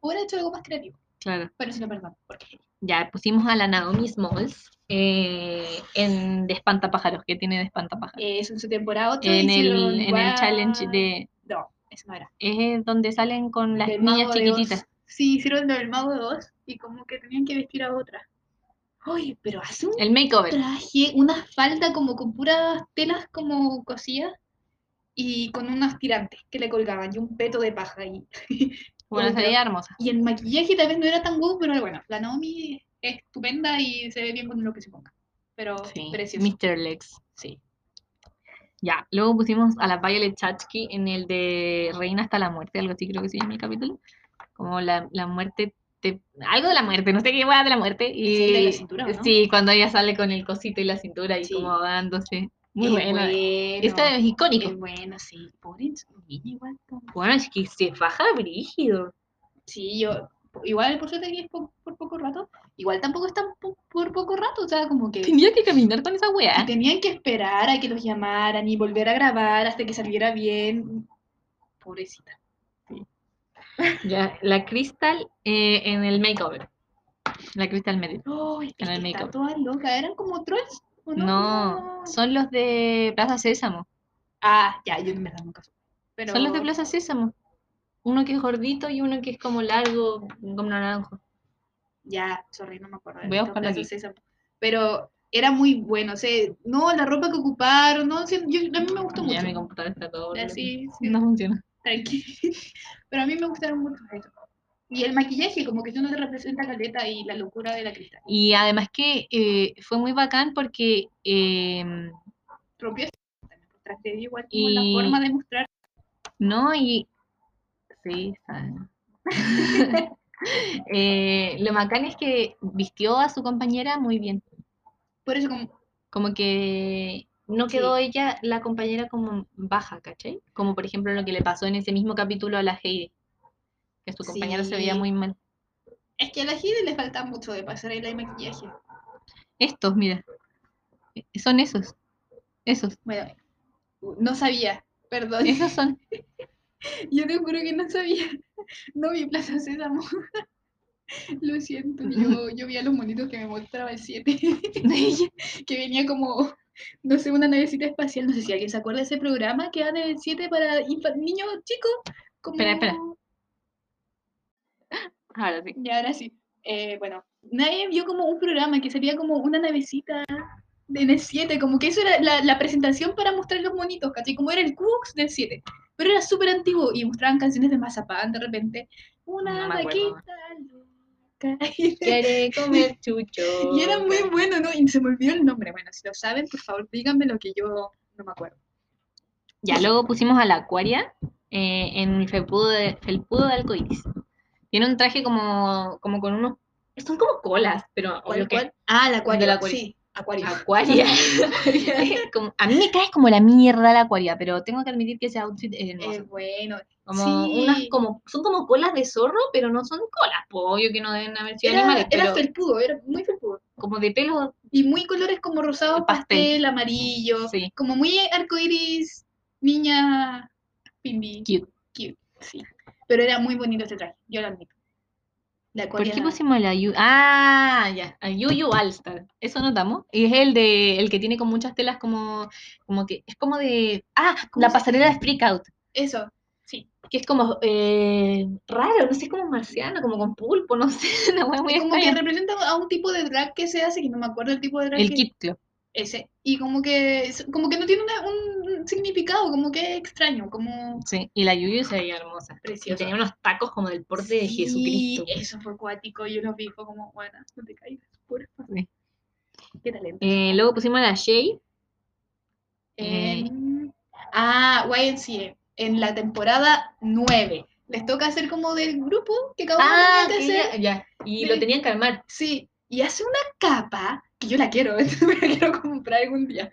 hubiera hecho algo más creativo. Claro. Pero se lo porque Ya pusimos a la Naomi Smalls eh, en de Espantapájaros, que tiene de Espantapájaros. es en su temporada 8 en, el, en el challenge de. No, eso no era. Es donde salen con las Del niñas chiquititas. Sí, hicieron del Mago de Oz y como que tenían que vestir a otra. Oye, pero hace un El makeover. traje, una falda como con puras telas como cosidas y con unos tirantes que le colgaban y un peto de paja ahí. Bueno, sería hermosa. Y el maquillaje tal vez no era tan wow, pero bueno, la Naomi es estupenda y se ve bien con lo que se ponga. Pero Sí, precioso. Mr. Lex. Sí. Ya, luego pusimos a la Violet Chachki en el de Reina hasta la muerte, algo así creo que se llama el capítulo. Como la, la muerte, te- algo de la muerte, no sé qué hueá de la muerte. Y, el de la cintura. Sí, cuando ella sale con el cosito y la cintura y Sí. como dándose. Muy Es buena. bueno, Esto es icónico. es bueno, sí. Pobre igual. Bueno, es que se faja brígido. Sí, yo, igual por suerte que es por, por poco rato, igual tampoco es tan po- por poco rato, o sea, como que Tenía que caminar con esa weá. tenían que esperar a que los llamaran y volver a grabar hasta que saliera bien. Pobrecita. Ya, la Crystal eh, en el makeover. La Crystal Merit. Ay, En el make-up. toda loca, ¿eran como trolls? ¿O no? Son los de Plaza Sésamo. Ah, ya, yo en verdad nunca supe. Pero... Son los de Plaza Sésamo. Uno que es gordito y uno que es como largo, como naranjo. Ya, sorry, no me acuerdo. Voy a estos buscarlo aquí. Plaza Sésamo. Pero era muy bueno, o sea, no, la ropa que ocuparon, no, sí, yo, a mí me gustó mucho. Ya mi computador está todo. Loco. sí. No funciona. Tranqui. Pero a mí me gustaron mucho eso. Y el maquillaje, como que eso no te representa caleta y la locura de la cristal. Y además que eh, fue muy bacán porque eh, Rompió igual como Y- la forma de mostrar. no y sí. Eh, lo bacán es que vistió a su compañera muy bien. Por eso, como, Como que no Sí. quedó ella, la compañera, como baja, ¿cachai? Como por ejemplo lo que le pasó en ese mismo capítulo a la Heidi. Que su compañera se veía Sí. muy mal. es que a la Gide le falta mucho de pasarela y maquillaje. Estos, mira. eh, Son esos. Esos. Bueno, no sabía, perdón. Esos son. Yo te juro que no sabía. No vi Plaza Sésamo. Lo siento, yo, yo vi a los monitos que me mostraba el 7. que venía como, no sé, una navecita espacial. No sé si alguien se acuerda de ese programa que dan el 7 para niños chicos. como... Espera, espera. Ahora sí. Y ahora sí. Eh, bueno, nadie vio como un programa que sería como una navecita de N7, como que eso era la, la presentación para mostrar los monitos, ¿cachai? Como era el Cooks del 7. Pero era súper antiguo y mostraban canciones de Mazapán de repente. Una No vaquita loca. Y Quiere comer chucho. era muy bueno, ¿no? Y se me olvidó el nombre. Bueno, si lo saben, por favor, díganme lo que yo no me acuerdo. Ya, luego pusimos a la Aquaria eh, en el felpudo de, felpudo de arcoíris. Tiene un traje como, como con unos... Son como colas, pero... ¿Cuál, que- cuál? Ah, la Acuario. De la Acuario. Sí. Acuaria. Como- a mí me cae como la mierda la Acuaria, pero tengo que admitir que ese outfit es hermoso. Es bueno. como sí. unas como... Son como colas de zorro, pero no son colas. Obvio que no deben haber sido Era, animales, era pero felpudo, era muy felpudo. como de pelo... Y muy colores como rosado, Pastel. pastel, amarillo. Sí, Como muy arcoiris, niña pimbi. cute. Cute, sí. Pero era muy bonito este traje, yo lo admito. La ¿Por qué pusimos la Yu? Ah, ya, a Allstar. Eso notamos. Y es el de el que tiene con muchas telas como, como que es como de ah, ¿Cómo la pasarela de Freak Out, Eso, sí. que es como eh, raro, no sé, es como marciano, como con pulpo, no sé, una hueá muy como que extraña. representa a un tipo de drag que se hace, que no me acuerdo el tipo de drag El que Kit Club. Ese. Y como que, como que no tiene una- un significado, como que extraño, como Sí, y la Yuyu se veía hermosa. Y precioso. tenía unos tacos como del porte de Sí, Jesucristo. Eso fue acuático, yo lo vi, fue como, bueno, no te caigas, porfa. Sí. Qué talento. Eh, luego pusimos a la Shay. Eh. Ah, YMCA, en la temporada 9. Les toca hacer como del grupo que cada uno Ah, que hacer. ya. Y lo tenían que armar. Sí, y hace una capa que yo la quiero, me la quiero comprar algún día.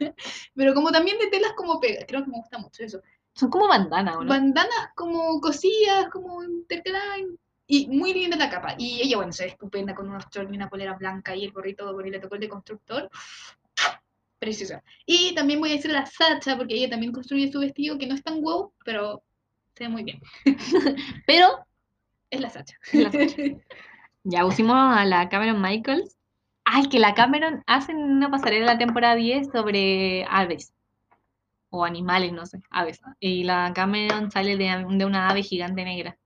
Pero como también de telas como pega, creo que me gusta mucho eso. Son como bandanas, ¿o no? Bandanas como cosillas, como. Y muy linda la capa. Y ella, bueno, se ve estupenda con unos shorts y una polera blanca y el gorrito con el le tocó el de constructor. Preciosa. Y también voy a decir a la Sacha, porque ella también construye su vestido, que no es tan wow, pero se ve muy bien. Pero Es la Sacha. Es la Ya pusimos a la Cameron Michaels. Ay, que la Cameron hace una pasarela en la temporada 10 sobre aves. O animales, no sé, aves. Y la Cameron sale de, de una ave gigante negra.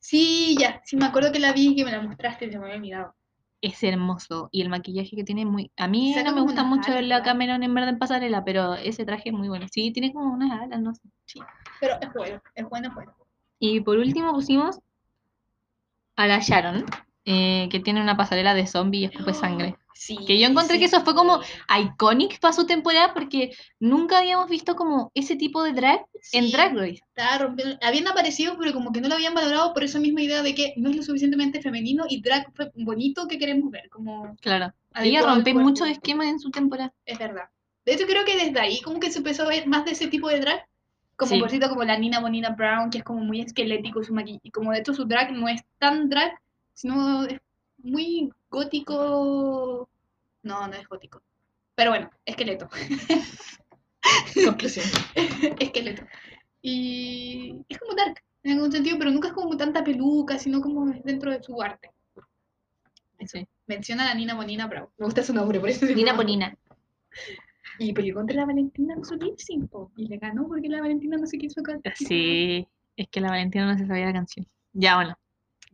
sí, ya. Sí, me acuerdo que la vi, que me la mostraste, se me había olvidado. Es hermoso. Y el maquillaje que tiene muy... A mí no me gusta mucho alas, la. Cameron en verdad en pasarela, pero ese traje es muy bueno. Sí, tiene como unas alas, no sé. Pero es bueno, es bueno, es bueno. Y por último pusimos a la Sharon, eh, que tiene una pasarela de zombie y escupe sangre. Sí, Que yo encontré sí, que eso fue como iconic para su temporada porque nunca habíamos visto como ese tipo de drag en Sí, Drag Race. estaba rompiendo- Habían aparecido, pero como que no lo habían valorado por esa misma idea de que no es lo suficientemente femenino y drag bonito que queremos ver. Como Claro. Rompe cuerpo. muchos esquemas en su temporada. Es verdad. De hecho, creo que desde ahí como que se empezó a ver más de ese tipo de drag. Como Sí. por cierto, como la Nina Bonina Brown, que es como muy esquelético su maquillaje. Y como de hecho su drag no es tan drag, sino es muy gótico. No, no es gótico. Pero bueno, esqueleto. Conclusión. esqueleto. Y es como dark, en algún sentido, pero nunca es como tanta peluca, sino como es dentro de su arte. Sí. Menciona a la Nina Bonina Brown. Me gusta su nombre, por eso Nina Bonina. Y peleó contra la Valentina en su lip y le ganó porque la Valentina no se quiso cantar. Sí, es que la Valentina no se sabía la canción. Ya, bueno.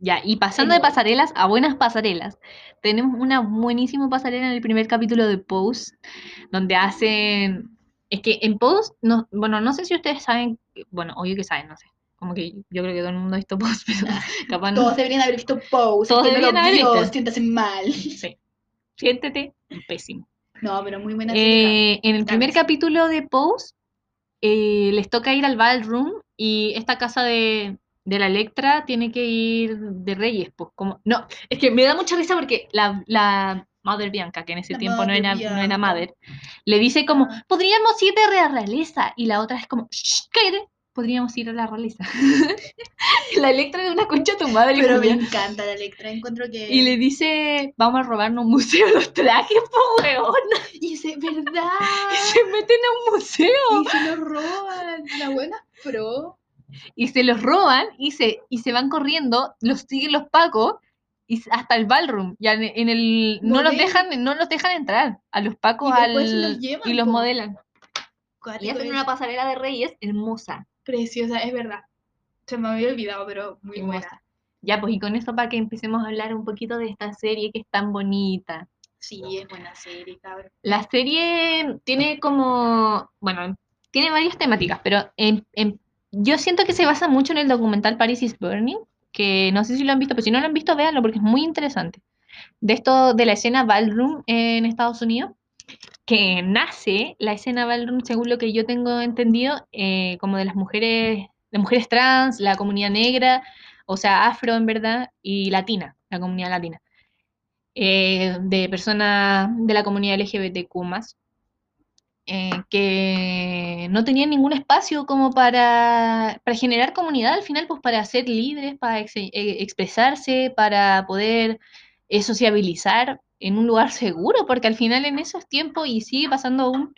Ya, y pasando de pasarelas a buenas pasarelas, tenemos una buenísima pasarela en el primer capítulo de Pose, donde hacen... Es que en Pose, no, bueno, no sé si ustedes saben, bueno, obvio que saben, no sé. Como que yo creo que todo el mundo ha visto Pose, pero capaz no. Todos deberían haber visto Pose. Todos deberían haber visto. siéntase mal. Sí. Siéntete, pésimo. No, pero muy buena Eh, en el primer capítulo de Pose, eh, les toca ir al ballroom y esta casa de, de la Electra tiene que ir de Reyes, pues como. No, es que me da mucha risa porque la, la Mother Bianca, que en ese La tiempo no era, no era. Mother, le dice como, Ah. podríamos ir de la realeza. Y la otra es como, "Shh, cállate, podríamos ir a la realeza. la Electra de una concha tu madre. Pero me encanta la Electra, encuentro que... Y le dice, vamos a robarnos un museo los trajes, po weón. Y dice, ¿verdad? Y se meten a un museo. Y se lo roban. La buena pro. Y se los roban y se, y se van corriendo, los siguen los pacos y hasta el ballroom. Ya en, en el no los dejan, no los dejan entrar a los pacos Y al, los llevan, y los modelan. Y hacen una pasarela de reyes hermosa. Preciosa, es verdad. Se me había olvidado, pero muy Hermosa. buena. Ya, pues y con eso para que empecemos a hablar un poquito de esta serie que es tan bonita. Sí, es buena serie, cabrón. La serie tiene como, bueno, tiene varias temáticas, pero en- en- yo siento que se basa mucho en el documental Paris is Burning, que no sé si lo han visto, pero si no lo han visto, véanlo porque es muy interesante. De esto de la escena ballroom en Estados Unidos, que nace la escena ballroom, según lo que yo tengo entendido, eh, como de las mujeres, las mujeres trans, la comunidad negra, o sea, afro en verdad, y latina, la comunidad latina eh, de personas de la comunidad LGBTQ eh, que no tenían ningún espacio como para, para generar comunidad al final, pues para ser libres, para ex- eh, expresarse, para poder eh, sociabilizar en un lugar seguro, porque al final en esos tiempos, y sigue pasando aún,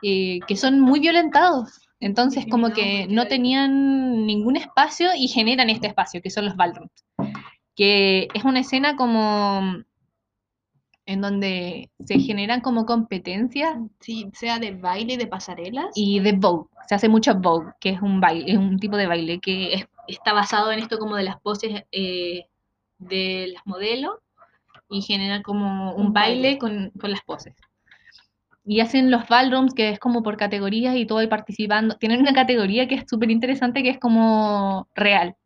que son muy violentados. Entonces, como que no tenían ningún espacio y generan este espacio, que son los ballrooms. Que es una escena como en donde se generan como competencias Sí, sea de baile, de pasarelas. y de Vogue. Se hace mucho Vogue, que es un baile, es un tipo de baile que es- está basado en esto como de las poses eh, de las modelos y genera como un Un baile, baile. Con, con las poses. Y hacen los ballrooms, que es como por categorías y todo ahí participando. Tienen una categoría que es súper interesante, que es como real.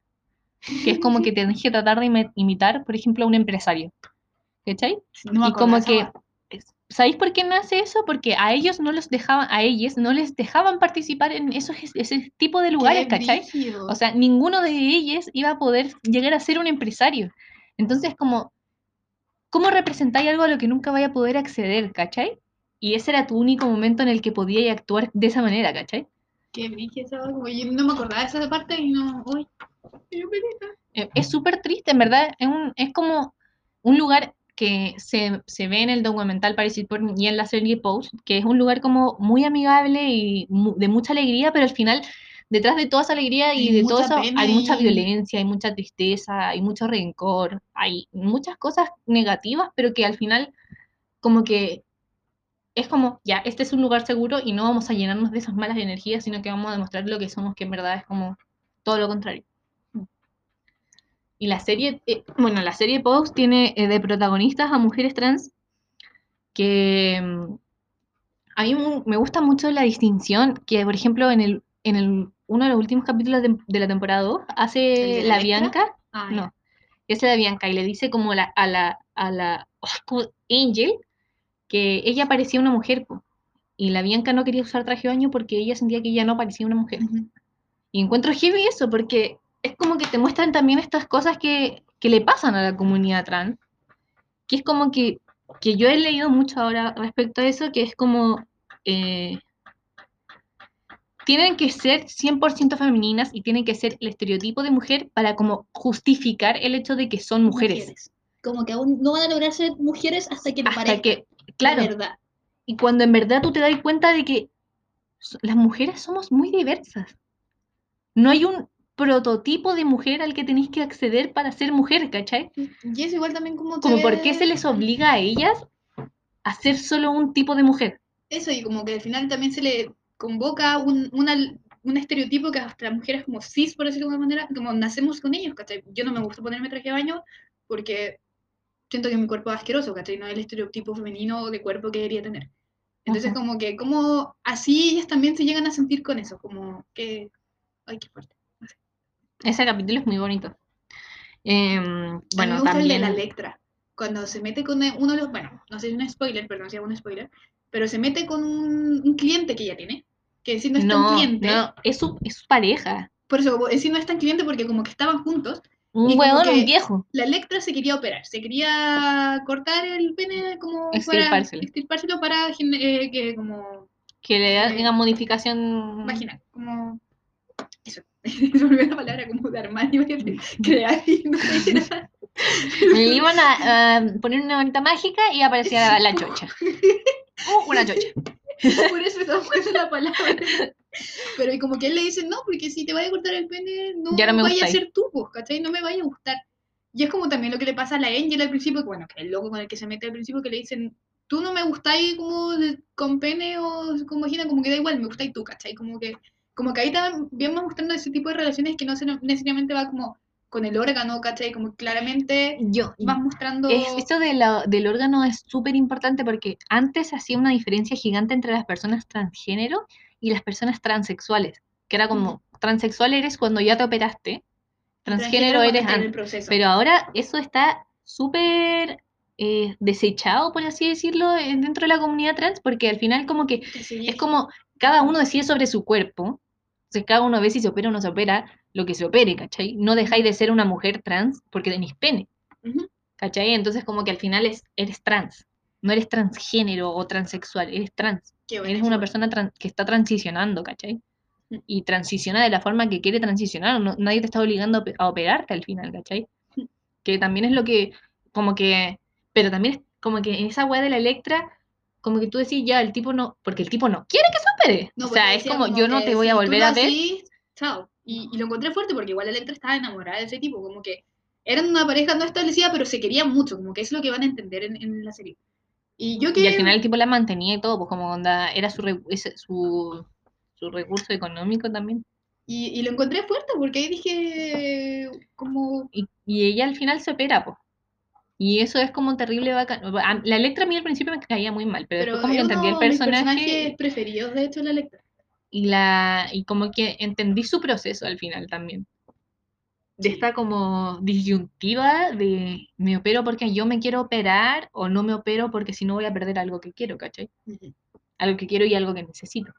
Que es como que tenés que tratar de imi- imitar, por ejemplo, a un empresario. ¿Cachai? No y como que, ¿sabéis por qué nace eso? Porque a ellos no los dejaban, a ellas no les dejaban participar en esos, ese tipo de lugares, Qué ¿cachai? brígido. O sea, ninguno de ellos iba a poder llegar a ser un empresario. Entonces, como, ¿cómo representáis algo a lo que nunca vaya a poder acceder, ¿cachai? Y ese era tu único momento en el que podías actuar de esa manera, ¿cachai? Qué como yo no me acordaba de esa parte y no. Uy. Eh, Es súper triste, en verdad. Es, un, es como un lugar que se, se ve en el documental Paris is Burning y en la serie Pose, que es un lugar como muy amigable y mu- de mucha alegría, pero al final, detrás de toda esa alegría y de todo eso, pena hay mucha violencia, hay mucha tristeza, hay mucho rencor, hay muchas cosas negativas, pero que al final, como que es como, ya, este es un lugar seguro y no vamos a llenarnos de esas malas energías, sino que vamos a demostrar lo que somos, que en verdad es como todo lo contrario. Y la serie, eh, bueno, la serie Pose tiene eh, de protagonistas a mujeres trans que mm, a mí me gusta mucho la distinción que, por ejemplo, en el, en el, uno de los últimos capítulos de, de la temporada 2 ¿El hace la? Bianca, Ah, no, es la Bianca y le dice como la, a la, a la Angel que ella parecía una mujer, y la Bianca no quería usar traje de baño porque ella sentía que ella no parecía una mujer. Y encuentro heavy eso, porque es como que te muestran también estas cosas que, que le pasan a la comunidad trans, que es como que, que yo he leído mucho ahora respecto a eso, que es como, eh, tienen que ser 100% femeninas y tienen que ser el estereotipo de mujer para como justificar el hecho de que son mujeres. Como que aún no van a lograr ser mujeres hasta que Hasta parezca que, claro, la verdad. y cuando en verdad tú te das cuenta de que las mujeres somos muy diversas. No hay un prototipo de mujer al que tenéis que acceder para ser mujer, ¿cachai? Y es igual también como Como por qué se les obliga a ellas a ser solo un tipo de mujer. Eso, y como que al final también se le convoca un, una- un estereotipo que hasta las mujeres como cis, por decirlo de alguna manera, como nacemos con ellos, ¿cachai? Yo no me gusta ponerme traje de baño porque siento que mi cuerpo es asqueroso, ¿cachai? No es el estereotipo femenino de cuerpo que debería tener. Entonces, como que, como así ellas también se llegan a sentir con eso, como que, ay, qué fuerte. Ese capítulo es muy bonito. Em, a mí me bueno, gusta el de también. la Electra. Cuando se mete con uno de los, bueno, no sé si es un spoiler, perdón si hago un spoiler, pero se mete con un, un cliente que ella tiene, que si no es tan No, cliente, no, es su, es su pareja. por eso, como, en sí no es tan cliente porque como que estaban juntos, Un huevón, un viejo. la Electra se quería operar, se quería cortar el pene como para Extirpárselo. para gen- eh, que como Que le Eh, haga modificación. vaginal, como. Se olvidó la palabra como de armar, imagínate, crear y no era- Le iban a, a poner una varita mágica y aparecía la chocha. Uh, una chocha. Por eso estaba buscando la palabra. Pero y como que él le dice, no, porque si te vaya a cortar el pene, no no me vaya a ser tú, pues, ¿cachai? No me vaya a gustar. Y es como también lo que le pasa a la Angel al principio, que, bueno, que el loco con el que se mete al principio, que le dicen, tú no me gustáis como de- con pene o con vagina, como que da igual, me gustáis tú, ¿cachai? Como que como que ahí también va mostrando ese tipo de relaciones que no se- necesariamente va como con el órgano, ¿cachai? Como claramente Yo, vas mostrando... es, esto de la- del órgano es súper importante porque antes hacía una diferencia gigante entre las personas transgénero y las personas transexuales, que era como, transexual eres cuando ya te operaste, transgénero eres antes. Pero ahora eso está súper eh, desechado, por así decirlo, dentro de la comunidad trans, porque al final como que sí, es como cada uno decide sobre su cuerpo, entonces cada uno ve si se opera o no se opera, lo que se opere, ¿cachai? No dejáis de ser una mujer trans porque tenéis pene. ¿cachai? Entonces como que al final es, eres trans, no eres transgénero o transexual, eres trans, eres una persona tran- que está transicionando, ¿cachai? Y transiciona de la forma que quiere transicionar, no- nadie te está obligando a, pe- a operarte al final, ¿cachai? Que también es lo que, como que, pero también es como que en esa weá de la Electra, como que tú decís ya, el tipo no, porque el tipo no quiere que se opere. No, o sea, es como, yo no te voy a si volver a ver. hacís, chao. Y, y lo encontré fuerte porque igual Electra estaba enamorada de ese tipo, como que eran una pareja no establecida, pero se querían mucho, como que es lo que van a entender en, en la serie. Y yo que... Y al final el tipo la mantenía y todo, pues como onda, era su, su, su recurso económico también. Y, y lo encontré fuerte porque ahí dije, como... Y, y ella al final se opera, pues. Y eso es como terrible bacán. La Electra a mí al principio me caía muy mal, pero, Pero después como que entendí el personaje personajes preferidos, de hecho, la Electra. y la y como que entendí su proceso al final también. De esta como disyuntiva de me opero porque yo me quiero operar o no me opero porque si no voy a perder algo que quiero, ¿cachai? Algo que quiero y algo que necesito.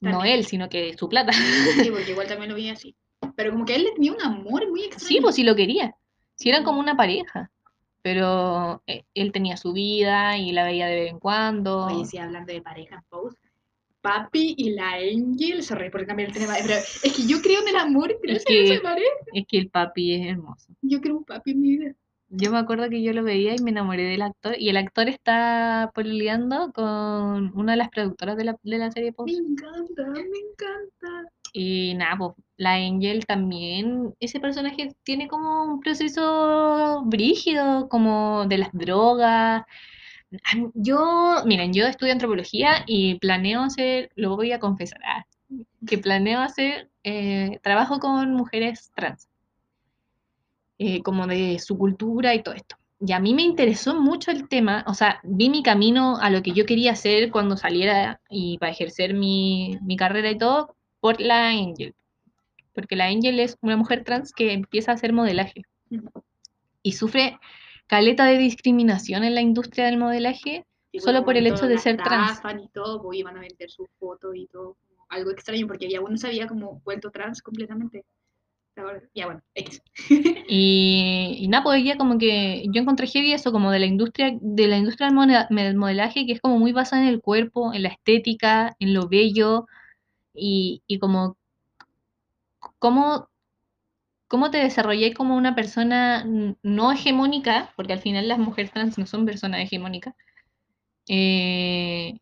No él, sino que su plata. Sí, porque igual también lo vi así. Pero como que él le tenía un amor muy extraño. Sí, pues sí lo quería. Sí eran como una pareja. Pero eh, él tenía su vida y la veía de vez en cuando. Oye, sí, hablando de pareja en Pose, Papi y la Angel, sorry por cambiar el tema, pero es que yo creo en el amor gracias que- a esa pareja. Es que el papi es hermoso. Yo creo un papi en mi vida. Yo me acuerdo que yo lo veía y me enamoré del actor. Y el actor está pololeando con una de las productoras de la, de la serie Me Pose. encanta, me encanta. Y nada, pues la Angel también, ese personaje tiene como un proceso brígido, como de las drogas. Yo, miren, yo estudio antropología y planeo hacer, lo voy a confesar, ah, que planeo hacer eh, trabajo con mujeres trans, eh, como de su cultura y todo esto. Y a mí me interesó mucho el tema, o sea, vi mi camino a lo que yo quería hacer cuando saliera y para ejercer mi, mi carrera y todo por la Angel. Porque la Angel es una mujer trans que empieza a hacer modelaje y sufre caleta de discriminación en la industria del modelaje Y Solo por el hecho de ser trans. y todo, pues iban a vender sus fotos y todo. Algo extraño, porque ya uno se había como vuelto trans completamente. Ahora, ya bueno, X. Y, y nada, pues ella como que yo encontré heavy eso como de la industria, de la industria del modelaje que es como muy basada en el cuerpo, en la estética, en lo bello y, y como cómo, cómo te desarrollé como una persona no hegemónica, porque al final las mujeres trans no son personas hegemónicas, eh,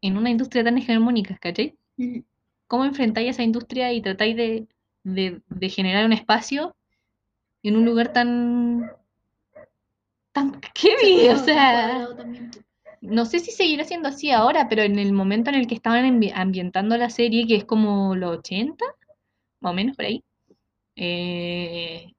en una industria tan hegemónica, ¿cachai? ¿Cómo enfrentáis esa industria y tratáis de, de- de generar un espacio en un lugar tan tan heavy? O sea, no sé si seguirá siendo así ahora, pero en el momento en el que estaban ambi- ambientando la serie, que es como los 80, más o menos por ahí, eh,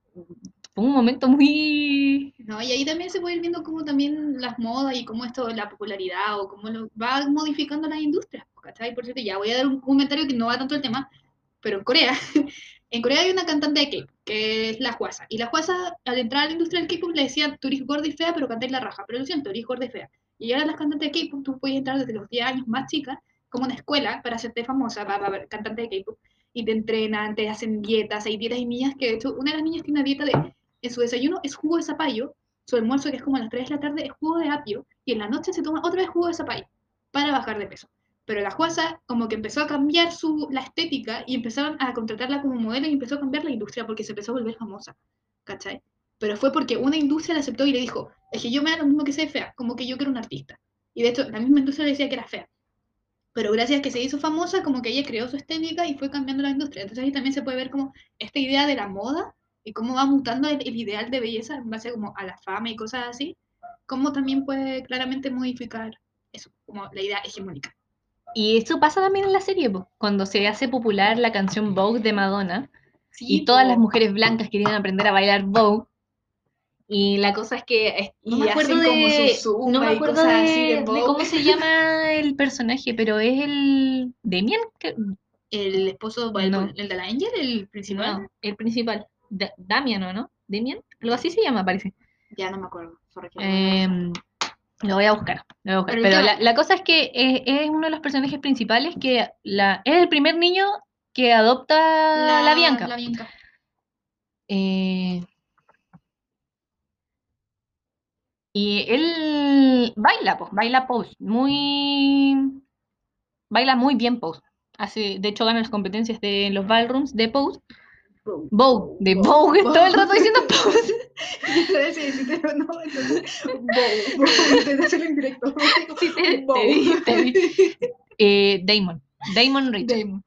fue un momento muy... No, y ahí también se puede ir viendo cómo también las modas y cómo esto, la popularidad o cómo lo va modificando las industrias. ¿cachai? Por cierto, ya voy a dar un comentario que no va tanto el tema, pero en Corea, en Corea hay una cantante de K-pop, que es la Huasa. Y la Huasa, al entrar a la industria del K-pop, le decían, tú eres gorda y fea, pero cantáis la raja. Pero lo siento, eres gorda y fea. Y ahora las cantantes de K-pop, tú puedes entrar desde los 10 años más chicas, como una escuela, para hacerte famosa, para, ver cantante de K-pop. Y te entrenan, te hacen dietas, hay dietas y niñas que, de hecho, una de las niñas tiene una dieta de, en su desayuno es jugo de zapallo, su almuerzo, que es como a las 3 de la tarde, es jugo de apio, y en la noche se toma otra vez jugo de zapallo, para bajar de peso. Pero la Juasa como que empezó a cambiar su, la estética y empezaron a contratarla como modelo y empezó a cambiar la industria porque se empezó a volver famosa, ¿cachai? Pero fue porque una industria la aceptó y le dijo, es que yo me da lo mismo que ser fea, como que yo quiero un artista. Y de hecho, la misma industria le decía que era fea. Pero gracias a que se hizo famosa, como que ella creó su estética y fue cambiando la industria. Entonces ahí también se puede ver como esta idea de la moda y cómo va mutando el, el ideal de belleza en base como a la fama y cosas así, cómo también puede claramente modificar eso, como la idea hegemónica. Y eso pasa también en la serie, po, cuando se hace popular la canción Vogue de Madonna Sí, y todas po. las mujeres blancas querían aprender a bailar Vogue. Y la cosa es que es- no me acuerdo de, no me acuerdo de, de cómo se llama el personaje, pero es el que- El esposo, el, No. el de la Angel, el principal. no, el principal, Da- Damian o no, Damien, algo así se llama parece. Ya no me acuerdo. Em, lo voy a buscar, lo voy a buscar. Pero la, la cosa es que es, es uno de los personajes principales que la, es el primer niño que adopta la, Bianca. La Bianca. Eh, y él baila, pues, baila pose, muy, baila muy bien pose. Hace, de hecho, gana las competencias de los ballrooms de pose. Vogue, de Vogue, todo el rato diciendo pose. Bow, Bow, Bow. Damon, Damon Richard. Damon.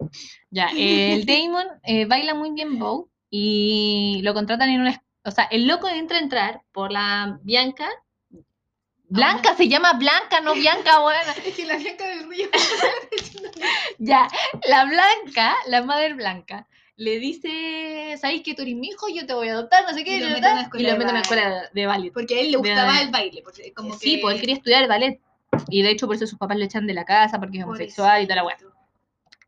Ya, el Damon eh, baila muy bien Vogue y lo contratan en una... O sea, el loco entra a entrar por la Bianca. Blanca, se llama Blanca, no Bianca, buena. Es que la Bianca del Río. Ya, la Blanca, la madre Blanca, le dice, ¿sabes que tú eres mi hijo? Yo te voy a adoptar, no sé qué. Y lo ta, mete ta, en una escuela lo de baile. escuela de ballet. Porque a él le De- gustaba el baile. Porque como Sí, que... pues él quería estudiar ballet. Y de hecho por eso sus papás le echan de la casa porque es homosexual y toda la weá.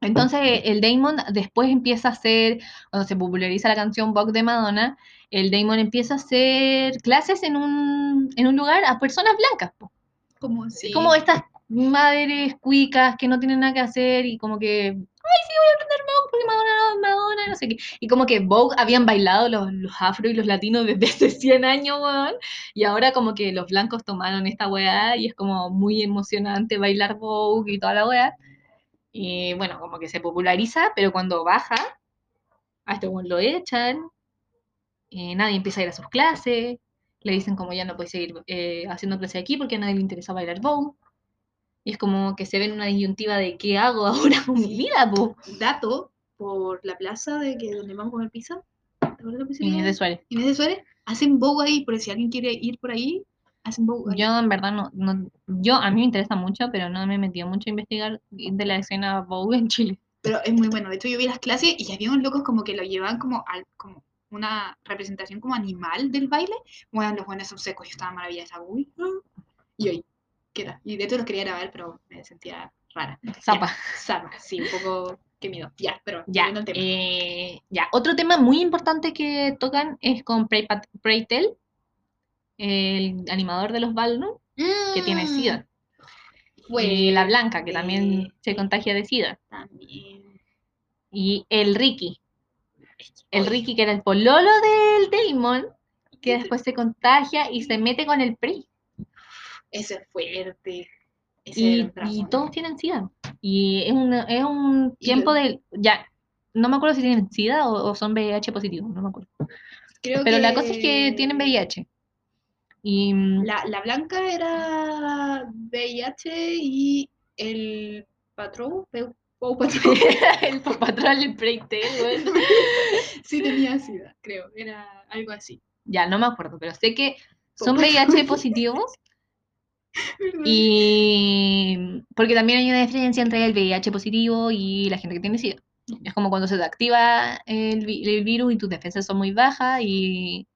Entonces el Damon después empieza a hacer, cuando se populariza la canción Vogue de Madonna, el Damon empieza a hacer clases en un, en un lugar a personas blancas. po. Como, sí. Como estas madres cuicas que no tienen nada que hacer y como que, ay, sí, voy a aprender Vogue porque Madonna, Madonna, no sé qué. Y como que Vogue habían bailado los, los afro y los latinos desde hace 100 años, weón. Y ahora como que los blancos tomaron esta weá y es como muy emocionante bailar Vogue y toda la weá. Y bueno, como que se populariza, pero cuando baja, a este lo echan, eh, nadie empieza a ir a sus clases, le dicen como ya no puede seguir eh, haciendo clases aquí porque a nadie le interesa bailar Vogue. Y es como que se ven una disyuntiva de qué hago ahora con mi vida, po. Dato por la plaza de que donde vamos a comer pizza. ¿Te acuerdas la? Inés de Suárez. Inés de Suárez. Hacen bow ahí, por si alguien quiere ir por ahí, bow ahí. Yo en verdad no, no, yo a mí me interesa mucho, pero no me he metido mucho a investigar de la escena Vogue en Chile. Pero es muy bueno. De hecho, yo vi las clases y había unos locos como que lo llevaban como al, como una representación como animal del baile. Bueno, los buenos son secos. Yo estaba maravillada. Uy. Y hoy, ¿qué tal? Y de hecho los quería grabar, pero me sentía rara. Zapa. Zapa, sí, un poco. Qué miedo. Ya, pero Ya, al tema. eh, ya, otro tema muy importante que tocan es con Prey, Pat- Prey Tell, el animador de los Ballroom, que tiene Mm, SIDA. Y la Blanca, que también eh, se contagia de SIDA. También. Y el Ricky, el Ricky que era el pololo del Damon, que ¿qué te- después se contagia y se mete con el Prey. Ese es fuerte. Ese Y, todos tienen SIDA. Y es un, es un tiempo de... Ya, no me acuerdo si tienen SIDA o, o son VIH positivos, no me acuerdo. Creo Pero la cosa es que tienen VIH. Y mm, La, la blanca era VIH y el patrón, Pau el patrón del Preytel, güey. sí tenía SIDA, creo, era algo así. Ya, no me acuerdo, pero sé que son VIH positivos y porque también hay una diferencia entre el VIH positivo y la gente que tiene SIDA. Es como cuando se te activa el, el virus y tus defensas son muy bajas y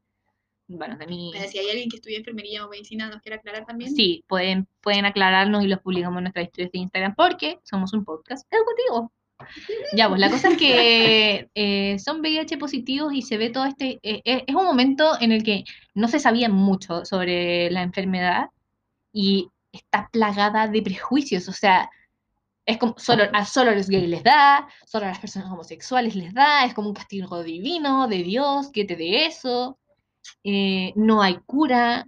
bueno, de si hay alguien que estudia enfermería o medicina, nos quiere aclarar también. sí, pueden, pueden aclararnos y los publicamos en nuestras historias de Instagram porque somos un podcast educativo. Ya, pues la cosa es que eh, son VIH positivos y se ve todo este... eh, eh, es un momento en el que no se sabía mucho sobre la enfermedad y está plagada de prejuicios, o sea, es como solo, a solo a los gays les da, solo a las personas homosexuales les da, es como un castigo divino de Dios que te dé eso, eh, no hay cura,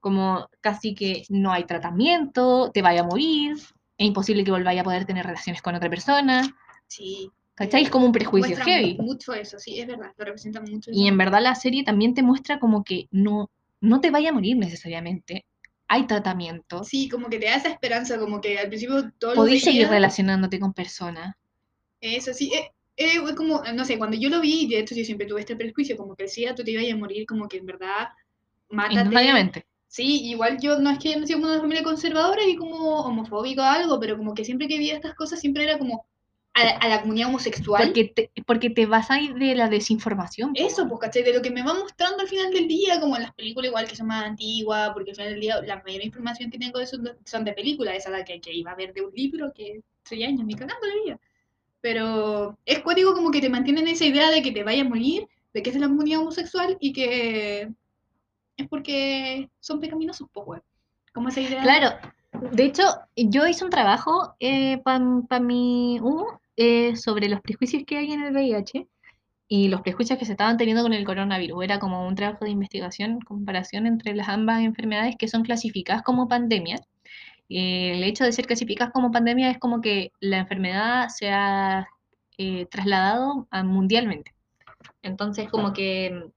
como casi que no hay tratamiento, te vaya a morir, es imposible que volváis a poder tener relaciones con otra persona. Sí. ¿Cachai? Es como un prejuicio heavy. mu- mucho eso, sí, es verdad, lo representa mucho. Y en verdad la serie también te muestra como que no, no te vaya a morir necesariamente. Hay tratamiento. Sí, como que te da esa esperanza, como que al principio todo lo Podéis seguir relacionándote con personas. Eso sí, eh, eh, es como, no sé, cuando yo lo vi, de hecho yo siempre tuve este prejuicio, como que SIDA tú te ibas a morir, como que en verdad, mátate. Sí, igual yo no es que nacido en una familia conservadora y como homofóbico o algo, pero como que siempre que veía estas cosas siempre era como a la, a la comunidad homosexual. Porque te, porque te vas a ir de la desinformación. po, Eso, pues, ¿cachai? De lo que me va mostrando al final del día, como en las películas igual que son más antiguas, porque al final del día la mayor información que tengo de son, de- son de películas, esa la que, que iba a ver de un libro que seis años, ni cagando la vida. Pero es código como que te mantienen esa idea de que te vaya a morir, de que es la comunidad homosexual y que es porque son pecaminosos, pues, weón. Como esa idea. Claro, de hecho, yo hice un trabajo para mi U eh, sobre los prejuicios que hay en el VIH y los prejuicios que se estaban teniendo con el coronavirus. Era como un trabajo de investigación, comparación entre las ambas enfermedades que son clasificadas como pandemias. Eh, el hecho de ser clasificadas como pandemia es como que la enfermedad se ha eh, trasladado a mundialmente. Entonces, como que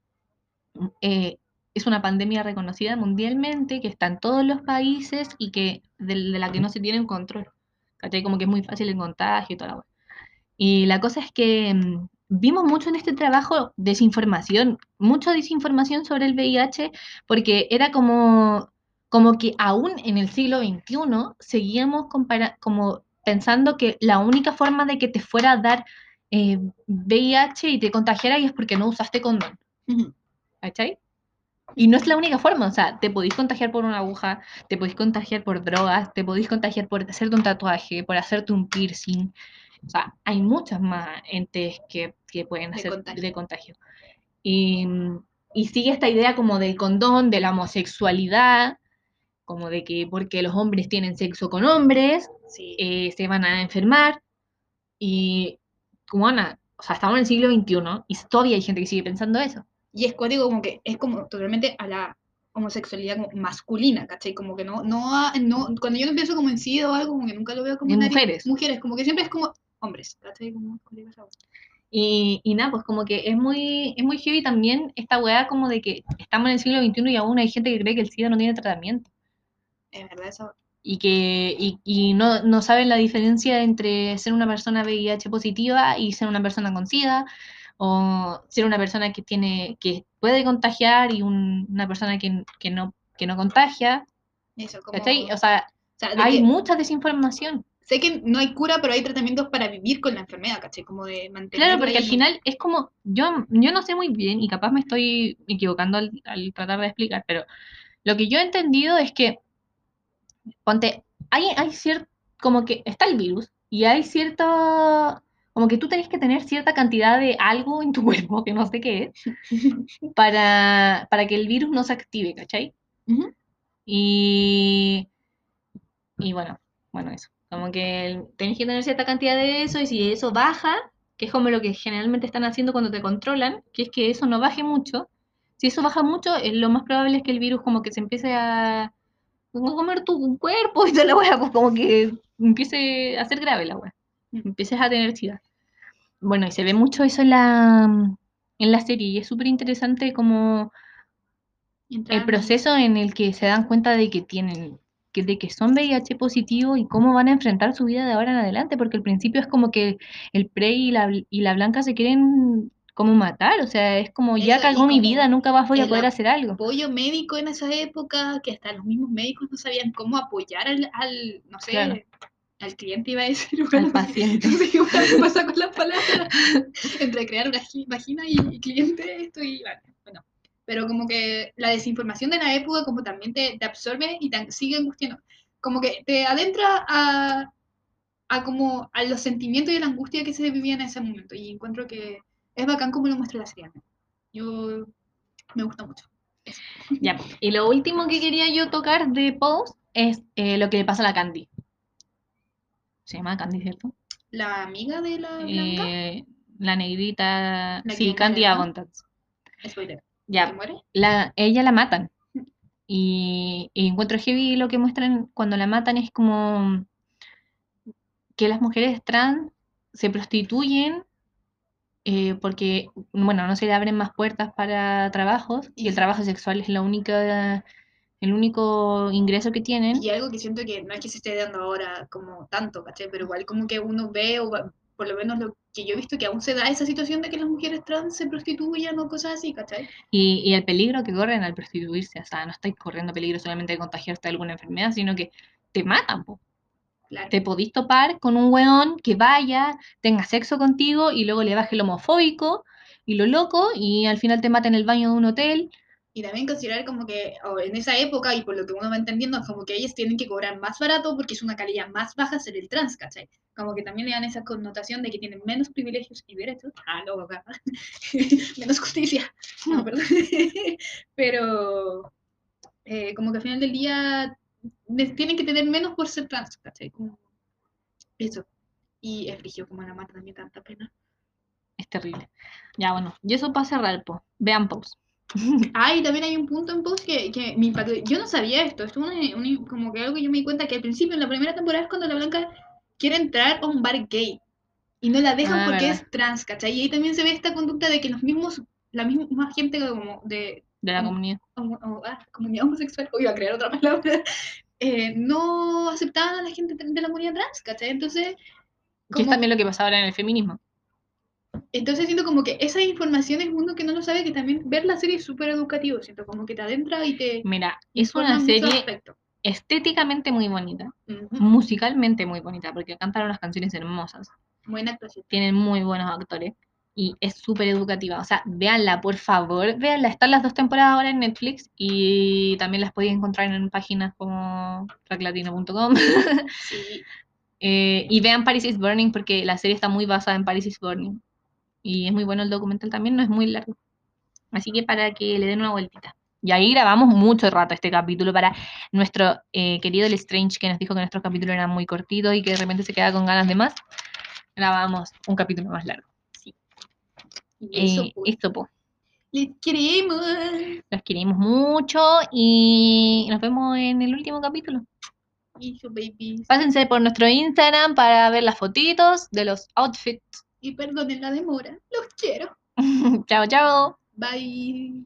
mm, eh, es una pandemia reconocida mundialmente, que está en todos los países y que de, la que no se tiene un control. Como que es muy fácil el contagio y toda la. Y la cosa es que mm, vimos mucho en este trabajo desinformación, mucha desinformación sobre el VIH, porque era como, como que aún en el siglo XXI seguíamos como pensando que la única forma de que te fuera a dar eh, VIH y te contagiara es porque no usaste condón. ¿Cachai? Y no es la única forma, o sea, te podéis contagiar por una aguja, te podéis contagiar por drogas, te podéis contagiar por hacerte un tatuaje, por hacerte un piercing. O sea, hay muchas más entes que, que pueden De hacer contagio. de contagio. Y, y sigue esta idea como del condón, de la homosexualidad, como de que porque los hombres tienen sexo con hombres, Sí. eh, se van a enfermar. Y, como Ana, o sea, estamos en el siglo XXI y todavía hay gente que sigue pensando eso. Y es código como que es como totalmente a la homosexualidad como masculina, ¿cachai? Como que no, no, no cuando yo no pienso como en sí o algo, como que nunca lo veo como En mujeres. Mujeres, como que siempre es como hombres, ¿cachai? Como. Y, y nada, pues como que es muy, es muy heavy también esta weá como de que estamos en el siglo XXI y aún hay gente que cree que el SIDA no tiene tratamiento. Es verdad eso. Y que y, y no, no saben la diferencia entre ser una persona VIH positiva y ser una persona con SIDA, o ser una persona que tiene, que puede contagiar y un- una persona que, que no, que no contagia. Eso, como... O sea, o sea, hay que mucha desinformación. sé que no hay cura, pero hay tratamientos para vivir con la enfermedad, ¿cachai? Como de mantener Claro, porque al final es como, yo, yo no sé muy bien y capaz me estoy equivocando al, al tratar de explicar, pero lo que yo he entendido es que, ponte, hay, hay cierto, como que está el virus y hay cierto, como que tú tenés que tener cierta cantidad de algo en tu cuerpo, que no sé qué es, para, para que el virus no se active, ¿cachai? Y, y bueno, bueno, eso. Como que el- tenés que tener cierta cantidad de eso y si eso baja, que es como lo que generalmente están haciendo cuando te controlan, que es que eso no baje mucho. Si eso baja mucho, eh, lo más probable es que el virus como que se empiece a, a comer tu cuerpo y toda la wea, pues como que empiece a ser grave la wea. Mm. Empieces a tener sida. Bueno, y se ve mucho eso en la, en la serie y es súper interesante como el proceso en el que se dan cuenta de que tienen, que, de que son VIH positivo y cómo van a enfrentar su vida de ahora en adelante, porque al principio es como que el Prey y la, y la Blanca se quieren como matar, o sea, es como ya y cagó mi vida, nunca más voy a poder hacer algo. apoyo médico en esa época, que hasta los mismos médicos no sabían cómo apoyar al, al no sé, Claro. al cliente iba a decir, Al bueno, paciente. No sé qué pasa con las palabras. Entre crear una gi- vagina y, y cliente, estoy, bueno, bueno. Pero como que la desinformación de la época como también te, te absorbe y te sigue angustiando. Como que te adentra a, a como a los sentimientos y a la angustia que se vivía en ese momento. Y encuentro que es bacán como lo muestra la serie. Yo me gusta mucho. Ya, y lo último que quería yo tocar de Pose es eh, lo que le pasa a la Candy. Se llama Candy, ¿cierto? La amiga de la blanca, Eh, la negrita, La sí, Candy. Abundance. spoiler, ¿que Ya, muere? la, ella la matan. Y, y encuentro heavy lo que muestran cuando la matan es como que las mujeres trans se prostituyen eh, porque, bueno, no se le abren más puertas para trabajos y el trabajo sexual es la única, el único ingreso que tienen. Y algo que siento que no es que se esté dando ahora como tanto, ¿cachai? Pero igual como que uno ve o por lo menos lo que yo he visto que aún se da esa situación de que las mujeres trans se prostituyan o cosas así, ¿cachai? Y, y el peligro que corren al prostituirse, o sea, no estáis corriendo peligro solamente de contagiarte de alguna enfermedad, sino que te matan, po. Claro. Te podís topar con un weón que vaya, tenga sexo contigo y luego le baje el homofóbico y lo loco y al final te mata en el baño de un hotel. Y también considerar como que o en esa época, y por lo que uno va entendiendo, es como que ellos tienen que cobrar más barato porque es una calidad más baja ser el trans, ¿cachai? Como que también le dan esa connotación de que tienen menos privilegios y derechos. Ah, no, acá. menos justicia. No, perdón. Pero eh, como que al final del día tienen que tener menos por ser trans, ¿cachai? Como eso. Y es frigio como la mata también tanta pena. Es terrible. Ya, bueno, y eso para cerrar, po. Vean Pose. Ah, y también hay un punto en post que, que me impactó. Yo no sabía esto, esto es un- un- como que algo que yo me di cuenta que al principio, en la primera temporada, es cuando la Blanca quiere entrar a un bar gay y no la dejan Ah, porque verdad. es trans, ¿cachai? Y ahí también se ve esta conducta de que los mismos, la misma gente como de De la comunidad. homo- homo- ah, comunidad homosexual, o iba a crear otra palabra, eh, no aceptaban a la gente de la comunidad trans, ¿cachai? Entonces, Que es como- también lo que pasa ahora en el feminismo. entonces siento como que esa información es uno que no lo sabe, que también ver la serie es súper educativo, siento como que te adentra y te Mira, es una serie estéticamente muy bonita, musicalmente muy bonita, porque cantan unas canciones hermosas, Buena actuación. tienen muy buenos actores y es súper educativa. O sea, véanla, por favor, véanla. Están las dos temporadas ahora en Netflix y también las podéis encontrar en páginas como tracklatino.com. Sí. Eh, y vean Paris is Burning porque la serie está muy basada en Paris is Burning. Y es muy bueno el documental también, no es muy largo. Así que para que le den una vueltita. Y ahí grabamos mucho rato este capítulo para nuestro eh, querido El Strange que nos dijo que nuestros capítulos eran muy cortitos y que de repente se queda con ganas de más. Grabamos un capítulo más largo. Y eso, Eh, pues. esto, po. Les queremos. Los queremos mucho y nos vemos en el último capítulo. Babies. Pásense por nuestro Instagram para ver las fotitos de los outfits. Y perdonen la demora. Los quiero. chao, chao. Bye.